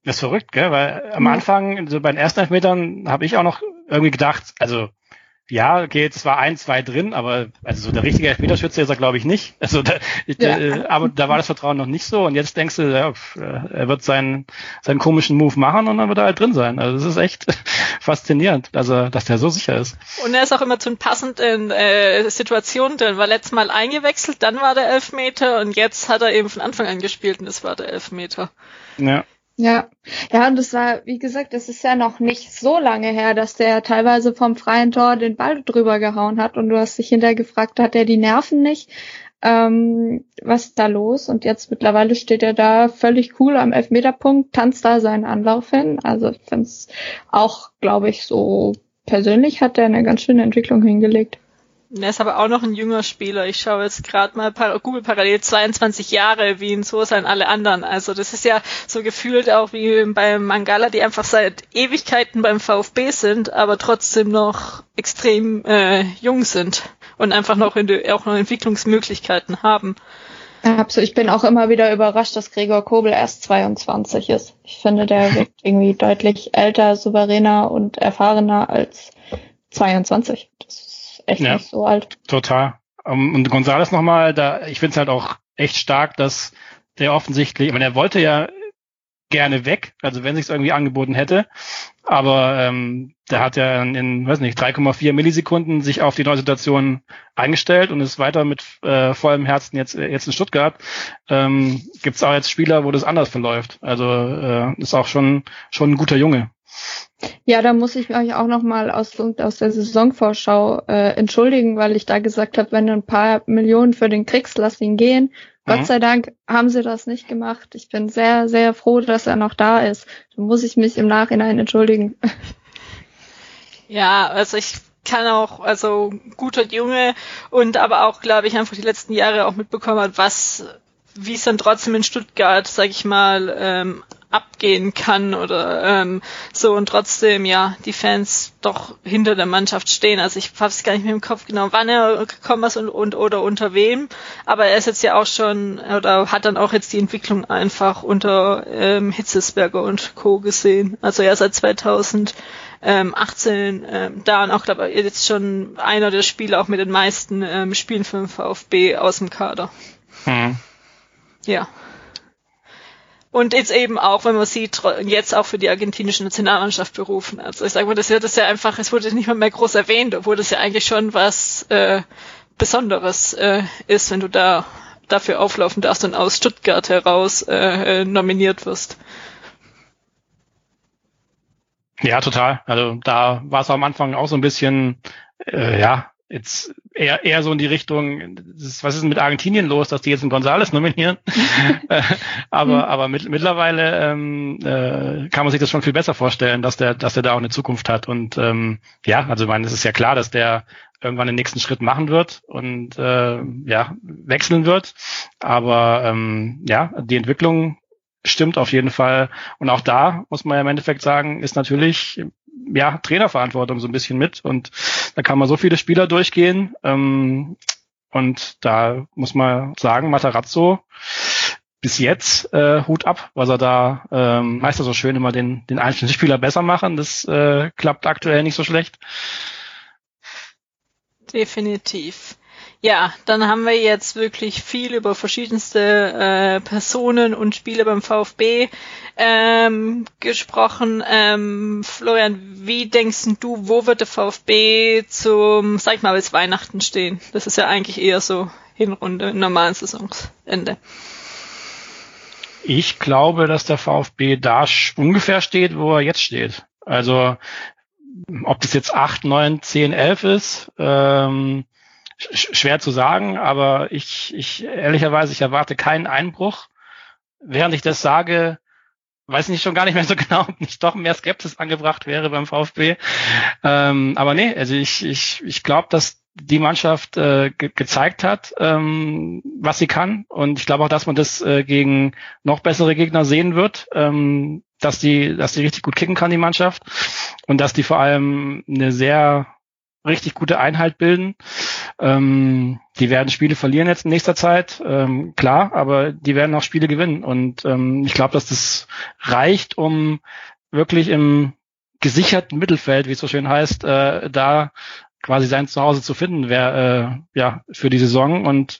Speaker 3: Das ist verrückt, gell? Weil am Anfang, so bei den ersten Elfmetern, habe ich auch noch irgendwie gedacht, also ja, okay, jetzt war ein, zwei drin, aber also so der richtige Elfmeterschütze ist er, glaube ich, nicht. (laughs) Also da, ja. äh, aber da war das Vertrauen noch nicht so und jetzt denkst du, ja, äh, er wird seinen, seinen komischen Move machen und dann wird er halt drin sein. Also das ist echt (laughs) faszinierend, dass er, dass der so sicher ist.
Speaker 1: Und er ist auch immer zu passenden äh, Situationen drin. War letztes Mal eingewechselt, dann war der Elfmeter und jetzt hat er eben von Anfang an gespielt und das war der Elfmeter.
Speaker 2: Ja. Ja, ja, und das war, wie gesagt, es ist ja noch nicht so lange her, dass der teilweise vom freien Tor den Ball drüber gehauen hat und du hast dich hinterher gefragt, hat er die Nerven nicht? Ähm, was ist da los? Und jetzt mittlerweile steht er da völlig cool am Elfmeterpunkt, tanzt da seinen Anlauf hin. Also ich finde es auch, glaube ich, so persönlich hat er eine ganz schöne Entwicklung hingelegt.
Speaker 1: Er ist aber auch noch ein junger Spieler. Ich schaue jetzt gerade mal Google parallel 22 Jahre, wie ihn so sein alle anderen. Also das ist ja so gefühlt auch wie beim Mangala, die einfach seit Ewigkeiten beim VfB sind, aber trotzdem noch extrem äh, jung sind und einfach noch, in die, auch noch Entwicklungsmöglichkeiten haben.
Speaker 2: Absolut. Ich bin auch immer wieder überrascht, dass Gregor Kobel erst 22 ist. Ich finde, der (laughs) wirkt irgendwie deutlich älter, souveräner und erfahrener als 22. Echt ja, nicht so alt.
Speaker 3: Total. Um, und Gonzales nochmal, da, ich finde es halt auch echt stark, dass der offensichtlich, ich meine, er wollte ja gerne weg, also wenn sich's irgendwie angeboten hätte, aber ähm, der hat ja in, weiß nicht, 3,4 Millisekunden sich auf die neue Situation eingestellt und ist weiter mit äh, vollem Herzen jetzt jetzt in Stuttgart. Ähm, Gibt auch jetzt Spieler, wo das anders verläuft. Also äh, ist auch schon schon ein guter Junge,
Speaker 2: Ja, da muss ich mich auch nochmal aus, aus der Saisonvorschau äh, entschuldigen, weil ich da gesagt habe, wenn ein paar Millionen für den kriegst, lass ihn gehen. Mhm. Gott sei Dank haben sie das nicht gemacht. Ich bin sehr, sehr froh, dass er noch da ist. Da muss ich mich im Nachhinein entschuldigen.
Speaker 1: Ja, also ich kann auch, also guter Junge und aber auch, glaube ich, einfach die letzten Jahre auch mitbekommen hat, was, wie es dann trotzdem in Stuttgart, sag ich mal, ähm, abgehen kann oder ähm, so und trotzdem ja die Fans doch hinter der Mannschaft stehen. Also ich hab's gar nicht mehr im Kopf genau, wann er gekommen ist und, und oder unter wem, aber er ist jetzt ja auch schon oder hat dann auch jetzt die Entwicklung einfach unter ähm, Hitzesberger und Co. gesehen. Also ja seit 2018 ähm, da und auch glaube ich jetzt schon einer der Spieler auch mit den meisten ähm, Spielen für den VfB aus dem Kader. Hm. Ja. Und jetzt eben auch, wenn man sieht, jetzt auch für die argentinische Nationalmannschaft berufen. Also ich sage mal, das wird das ja einfach, es wurde nicht mal mehr groß erwähnt, obwohl das ja eigentlich schon was äh, Besonderes äh, ist, wenn du da dafür auflaufen darfst und aus Stuttgart heraus äh, nominiert wirst.
Speaker 3: Ja, total. Also da war es am Anfang auch so ein bisschen, äh, ja, jetzt eher, eher so in die Richtung, was ist mit Argentinien los, dass die jetzt einen Gonzales nominieren? (laughs) Äh, aber mhm. aber mit, mittlerweile ähm, äh, kann man sich das schon viel besser vorstellen, dass der, dass der da auch eine Zukunft hat. Und ähm, ja, also ich meine, es ist ja klar, dass der irgendwann den nächsten Schritt machen wird und äh, ja, wechseln wird. Aber ähm, ja, die Entwicklung stimmt auf jeden Fall. Und auch da muss man ja im Endeffekt sagen, ist natürlich ja, Trainerverantwortung so ein bisschen mit und da kann man so viele Spieler durchgehen ähm, und da muss man sagen, Matarazzo bis jetzt äh, Hut ab, was er da ähm, meist so schön immer den, den einzelnen Spieler besser machen. Das äh, klappt aktuell nicht so schlecht.
Speaker 1: Definitiv. Ja, dann haben wir jetzt wirklich viel über verschiedenste äh, Personen und Spiele beim VfB ähm, gesprochen. Ähm, Florian, wie denkst du, wo wird der VfB zum, sag ich mal, bis Weihnachten stehen? Das ist ja eigentlich eher so Hinrunde, normalen Saisonsende.
Speaker 3: Ich glaube, dass der VfB da ungefähr steht, wo er jetzt steht. Also ob das jetzt 8, 9, 10, 11 ist, ähm, schwer zu sagen, aber ich, ich ehrlicherweise, ich erwarte keinen Einbruch. Während ich das sage, weiß ich schon gar nicht mehr so (laughs) genau, ob nicht doch mehr Skepsis angebracht wäre beim VfB. Ähm, aber nee, also ich, ich, ich glaube, dass die Mannschaft äh, ge gezeigt hat, ähm, was sie kann. Und ich glaube auch, dass man das äh, gegen noch bessere Gegner sehen wird, ähm, dass die, dass die richtig gut kicken kann, die Mannschaft. Und dass die vor allem eine sehr richtig gute Einheit bilden. Ähm, die werden Spiele verlieren jetzt in nächster Zeit, ähm, klar, aber die werden auch Spiele gewinnen. Und ähm, ich glaube, dass das reicht, um wirklich im gesicherten Mittelfeld, wie es so schön heißt, äh, da quasi sein Zuhause zu finden, wäre äh, ja für die Saison. Und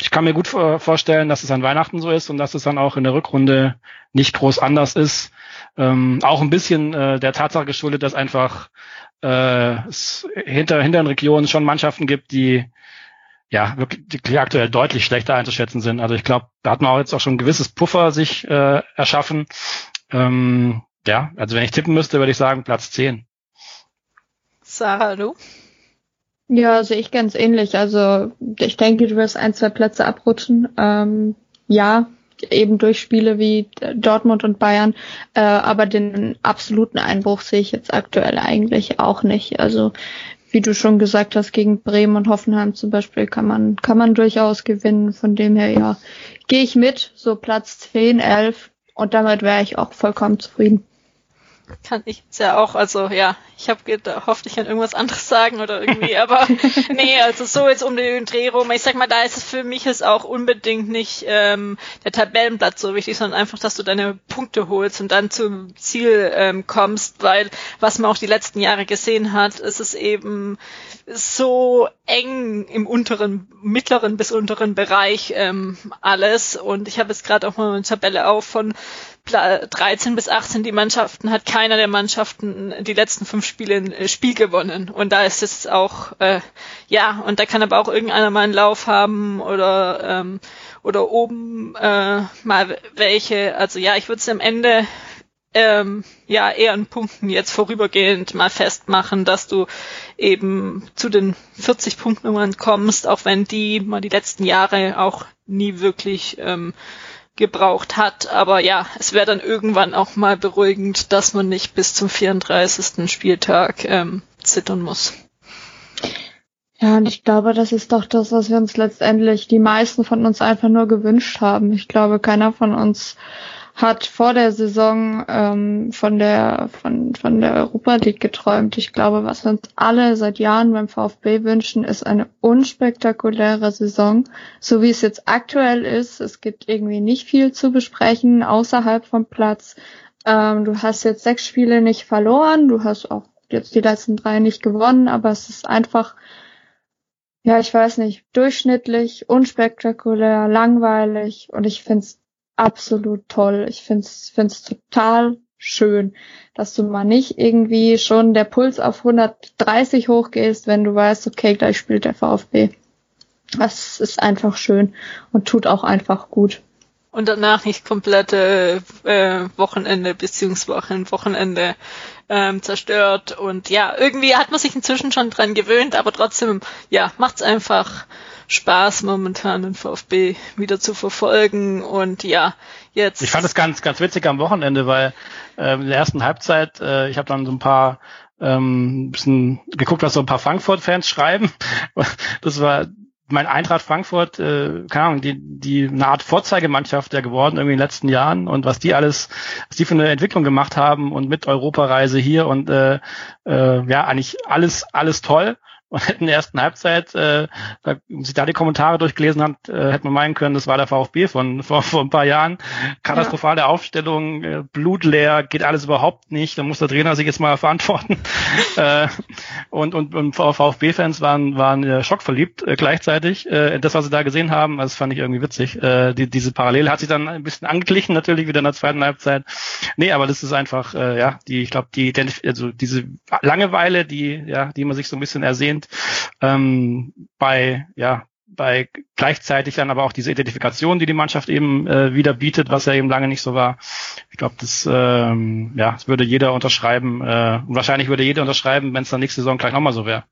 Speaker 3: ich kann mir gut vorstellen, dass es an Weihnachten so ist und dass es dann auch in der Rückrunde nicht groß anders ist. Ähm, auch ein bisschen äh, der Tatsache geschuldet, dass einfach äh, es hinter, hinter den Regionen schon Mannschaften gibt, die ja wirklich die aktuell deutlich schlechter einzuschätzen sind. Also ich glaube, da hat man auch jetzt auch schon ein gewisses Puffer sich äh, erschaffen. Ähm, ja, also wenn ich tippen müsste, würde ich sagen Platz 10.
Speaker 1: Sarah, du?
Speaker 2: Ja, sehe ich ganz ähnlich. Also ich denke, du wirst ein, zwei Plätze abrutschen. Ähm, ja, eben durch Spiele wie Dortmund und Bayern. Äh, aber den absoluten Einbruch sehe ich jetzt aktuell eigentlich auch nicht. Also wie du schon gesagt hast, gegen Bremen und Hoffenheim zum Beispiel kann man, kann man durchaus gewinnen. Von dem her, ja, gehe ich mit, so Platz 10, 11 und damit wäre ich auch vollkommen zufrieden
Speaker 1: kann ich jetzt ja auch, also ja, ich habe gehofft, ich kann irgendwas anderes sagen oder irgendwie, aber (laughs) nee, also so jetzt um den Dreh rum. Ich sag mal, da ist es für mich ist auch unbedingt nicht ähm, der Tabellenblatt so wichtig, sondern einfach, dass du deine Punkte holst und dann zum Ziel ähm, kommst, weil was man auch die letzten Jahre gesehen hat, ist es eben so eng im unteren, mittleren bis unteren Bereich ähm, alles. Und ich habe jetzt gerade auch mal eine Tabelle auf von 13 bis 18 die Mannschaften hat keiner der Mannschaften die letzten fünf Spiele ein äh, Spiel gewonnen. Und da ist es auch, äh, ja, und da kann aber auch irgendeiner mal einen Lauf haben oder ähm, oder oben äh, mal welche. Also ja, ich würde es am Ende ähm, ja eher an Punkten jetzt vorübergehend mal festmachen, dass du eben zu den 40 Punktnummern kommst, auch wenn die mal die letzten Jahre auch nie wirklich ähm, gebraucht hat. Aber ja, es wäre dann irgendwann auch mal beruhigend, dass man nicht bis zum 34. Spieltag ähm, zittern muss.
Speaker 2: Ja, und ich glaube, das ist doch das, was wir uns letztendlich, die meisten von uns einfach nur gewünscht haben. Ich glaube, keiner von uns hat vor der Saison ähm, von der von von der Europa League geträumt. Ich glaube, was uns alle seit Jahren beim VfB wünschen, ist eine unspektakuläre Saison, so wie es jetzt aktuell ist. Es gibt irgendwie nicht viel zu besprechen außerhalb vom Platz. Ähm, du hast jetzt sechs Spiele nicht verloren, du hast auch jetzt die letzten drei nicht gewonnen, aber es ist einfach ja, ich weiß nicht, durchschnittlich, unspektakulär, langweilig und ich find's absolut toll. Ich find's, find's total schön, dass du mal nicht irgendwie schon der Puls auf 130 hochgehst, wenn du weißt, okay, gleich spielt der VfB. Das ist einfach schön und tut auch einfach gut.
Speaker 1: Und danach nicht komplette äh, Wochenende beziehungsweise Wochenende ähm, zerstört. Und ja, irgendwie hat man sich inzwischen schon dran gewöhnt, aber trotzdem, ja, macht's einfach Spaß momentan den VfB wieder zu verfolgen und ja, jetzt.
Speaker 3: Ich fand es ganz, ganz witzig am Wochenende, weil äh, in der ersten Halbzeit, äh, ich habe dann so ein paar ähm, bisschen geguckt, was so ein paar Frankfurt-Fans schreiben. (laughs) Das war mein Eintracht Frankfurt, äh, keine Ahnung, die, die eine Art Vorzeigemannschaft ja geworden irgendwie in den letzten Jahren und was die alles, was die für eine Entwicklung gemacht haben und mit Europareise hier und äh, äh, ja, eigentlich alles, alles toll und (laughs) in der ersten Halbzeit, äh, wenn sich da die Kommentare durchgelesen hat, äh, hätte man meinen können, das war der VfB von (laughs) vor, vor ein paar Jahren. Katastrophale ja. Aufstellung, äh, blutleer, geht alles überhaupt nicht. Da muss der Trainer sich jetzt mal (laughs) verantworten. äh, und und, und VfB-Fans waren waren äh, schockverliebt äh, gleichzeitig. Äh, das, was sie da gesehen haben, das fand ich irgendwie witzig. Äh, die, diese Parallele hat sich dann ein bisschen angeglichen, natürlich wieder in der zweiten Halbzeit. Nee, aber das ist einfach, äh, ja, die, ich glaube, die, also diese Langeweile, die, ja, die man sich so ein bisschen ersehnt, sind. Ähm, bei, ja, bei gleichzeitig dann aber auch diese Identifikation, die die Mannschaft eben äh, wieder bietet, was ja eben lange nicht so war. Ich glaube, das, ähm, ja, das würde jeder unterschreiben. Äh, wahrscheinlich würde jeder unterschreiben, wenn es dann nächste Saison gleich nochmal so wäre.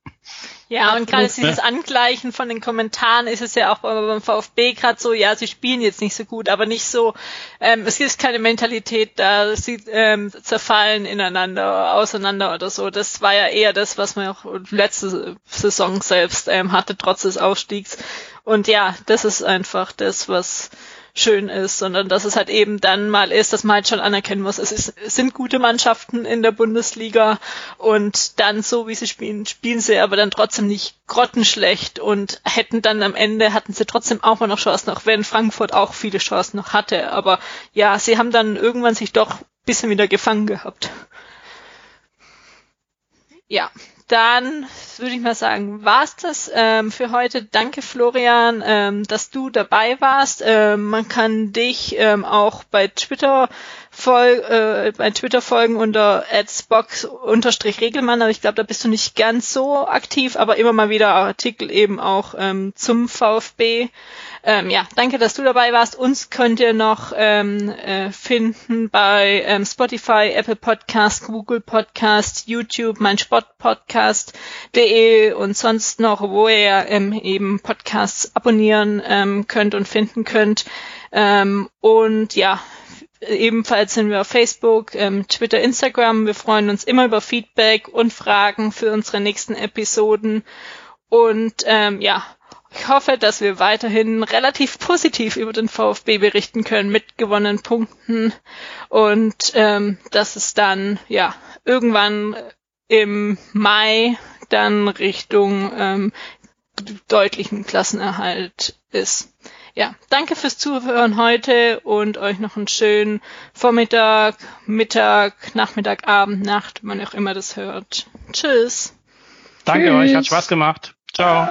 Speaker 1: Ja, und gerade dieses Angleichen von den Kommentaren ist es ja auch beim VfB gerade so, ja, sie spielen jetzt nicht so gut, aber nicht so, ähm, es ist keine Mentalität da, sie ähm, zerfallen ineinander, auseinander oder so. Das war ja eher das, was man auch letzte Saison selbst ähm, hatte, trotz des Aufstiegs. Und ja, das ist einfach das, was schön ist, sondern dass es halt eben dann mal ist, dass man halt schon anerkennen muss, es, ist, es sind gute Mannschaften in der Bundesliga und dann so wie sie spielen, spielen sie aber dann trotzdem nicht grottenschlecht und hätten dann am Ende, hatten sie trotzdem auch mal noch Chancen, auch wenn Frankfurt auch viele Chancen noch hatte, aber ja, sie haben dann irgendwann sich doch ein bisschen wieder gefangen gehabt. Ja, dann würde ich mal sagen, war's das ähm, für heute. Danke Florian, ähm, dass du dabei warst. Ähm, man kann dich ähm, auch bei Twitter voll, äh, bei Twitter folgen unter adsbox-regelmann, aber ich glaube, da bist du nicht ganz so aktiv, aber immer mal wieder Artikel eben auch ähm, zum VfB. Ähm, ja, danke, dass du dabei warst. Uns könnt ihr noch ähm, äh, finden bei ähm, Spotify, Apple Podcast, Google Podcast, YouTube, mein Sportpodcast.de und sonst noch, wo ihr ähm, eben Podcasts abonnieren ähm, könnt und finden könnt. Ähm, und ja, Ebenfalls sind wir auf Facebook, ähm, Twitter, Instagram. Wir freuen uns immer über Feedback und Fragen für unsere nächsten Episoden. Und ähm, ja, ich hoffe, dass wir weiterhin relativ positiv über den VfB berichten können mit gewonnenen Punkten und ähm, dass es dann ja irgendwann im Mai dann Richtung ähm, deutlichen Klassenerhalt ist ja, danke fürs Zuhören heute und euch noch einen schönen Vormittag, Mittag, Nachmittag, Abend, Nacht, wann auch immer das hört. Tschüss.
Speaker 3: Danke Tschüss. euch, hat Spaß gemacht. Ciao.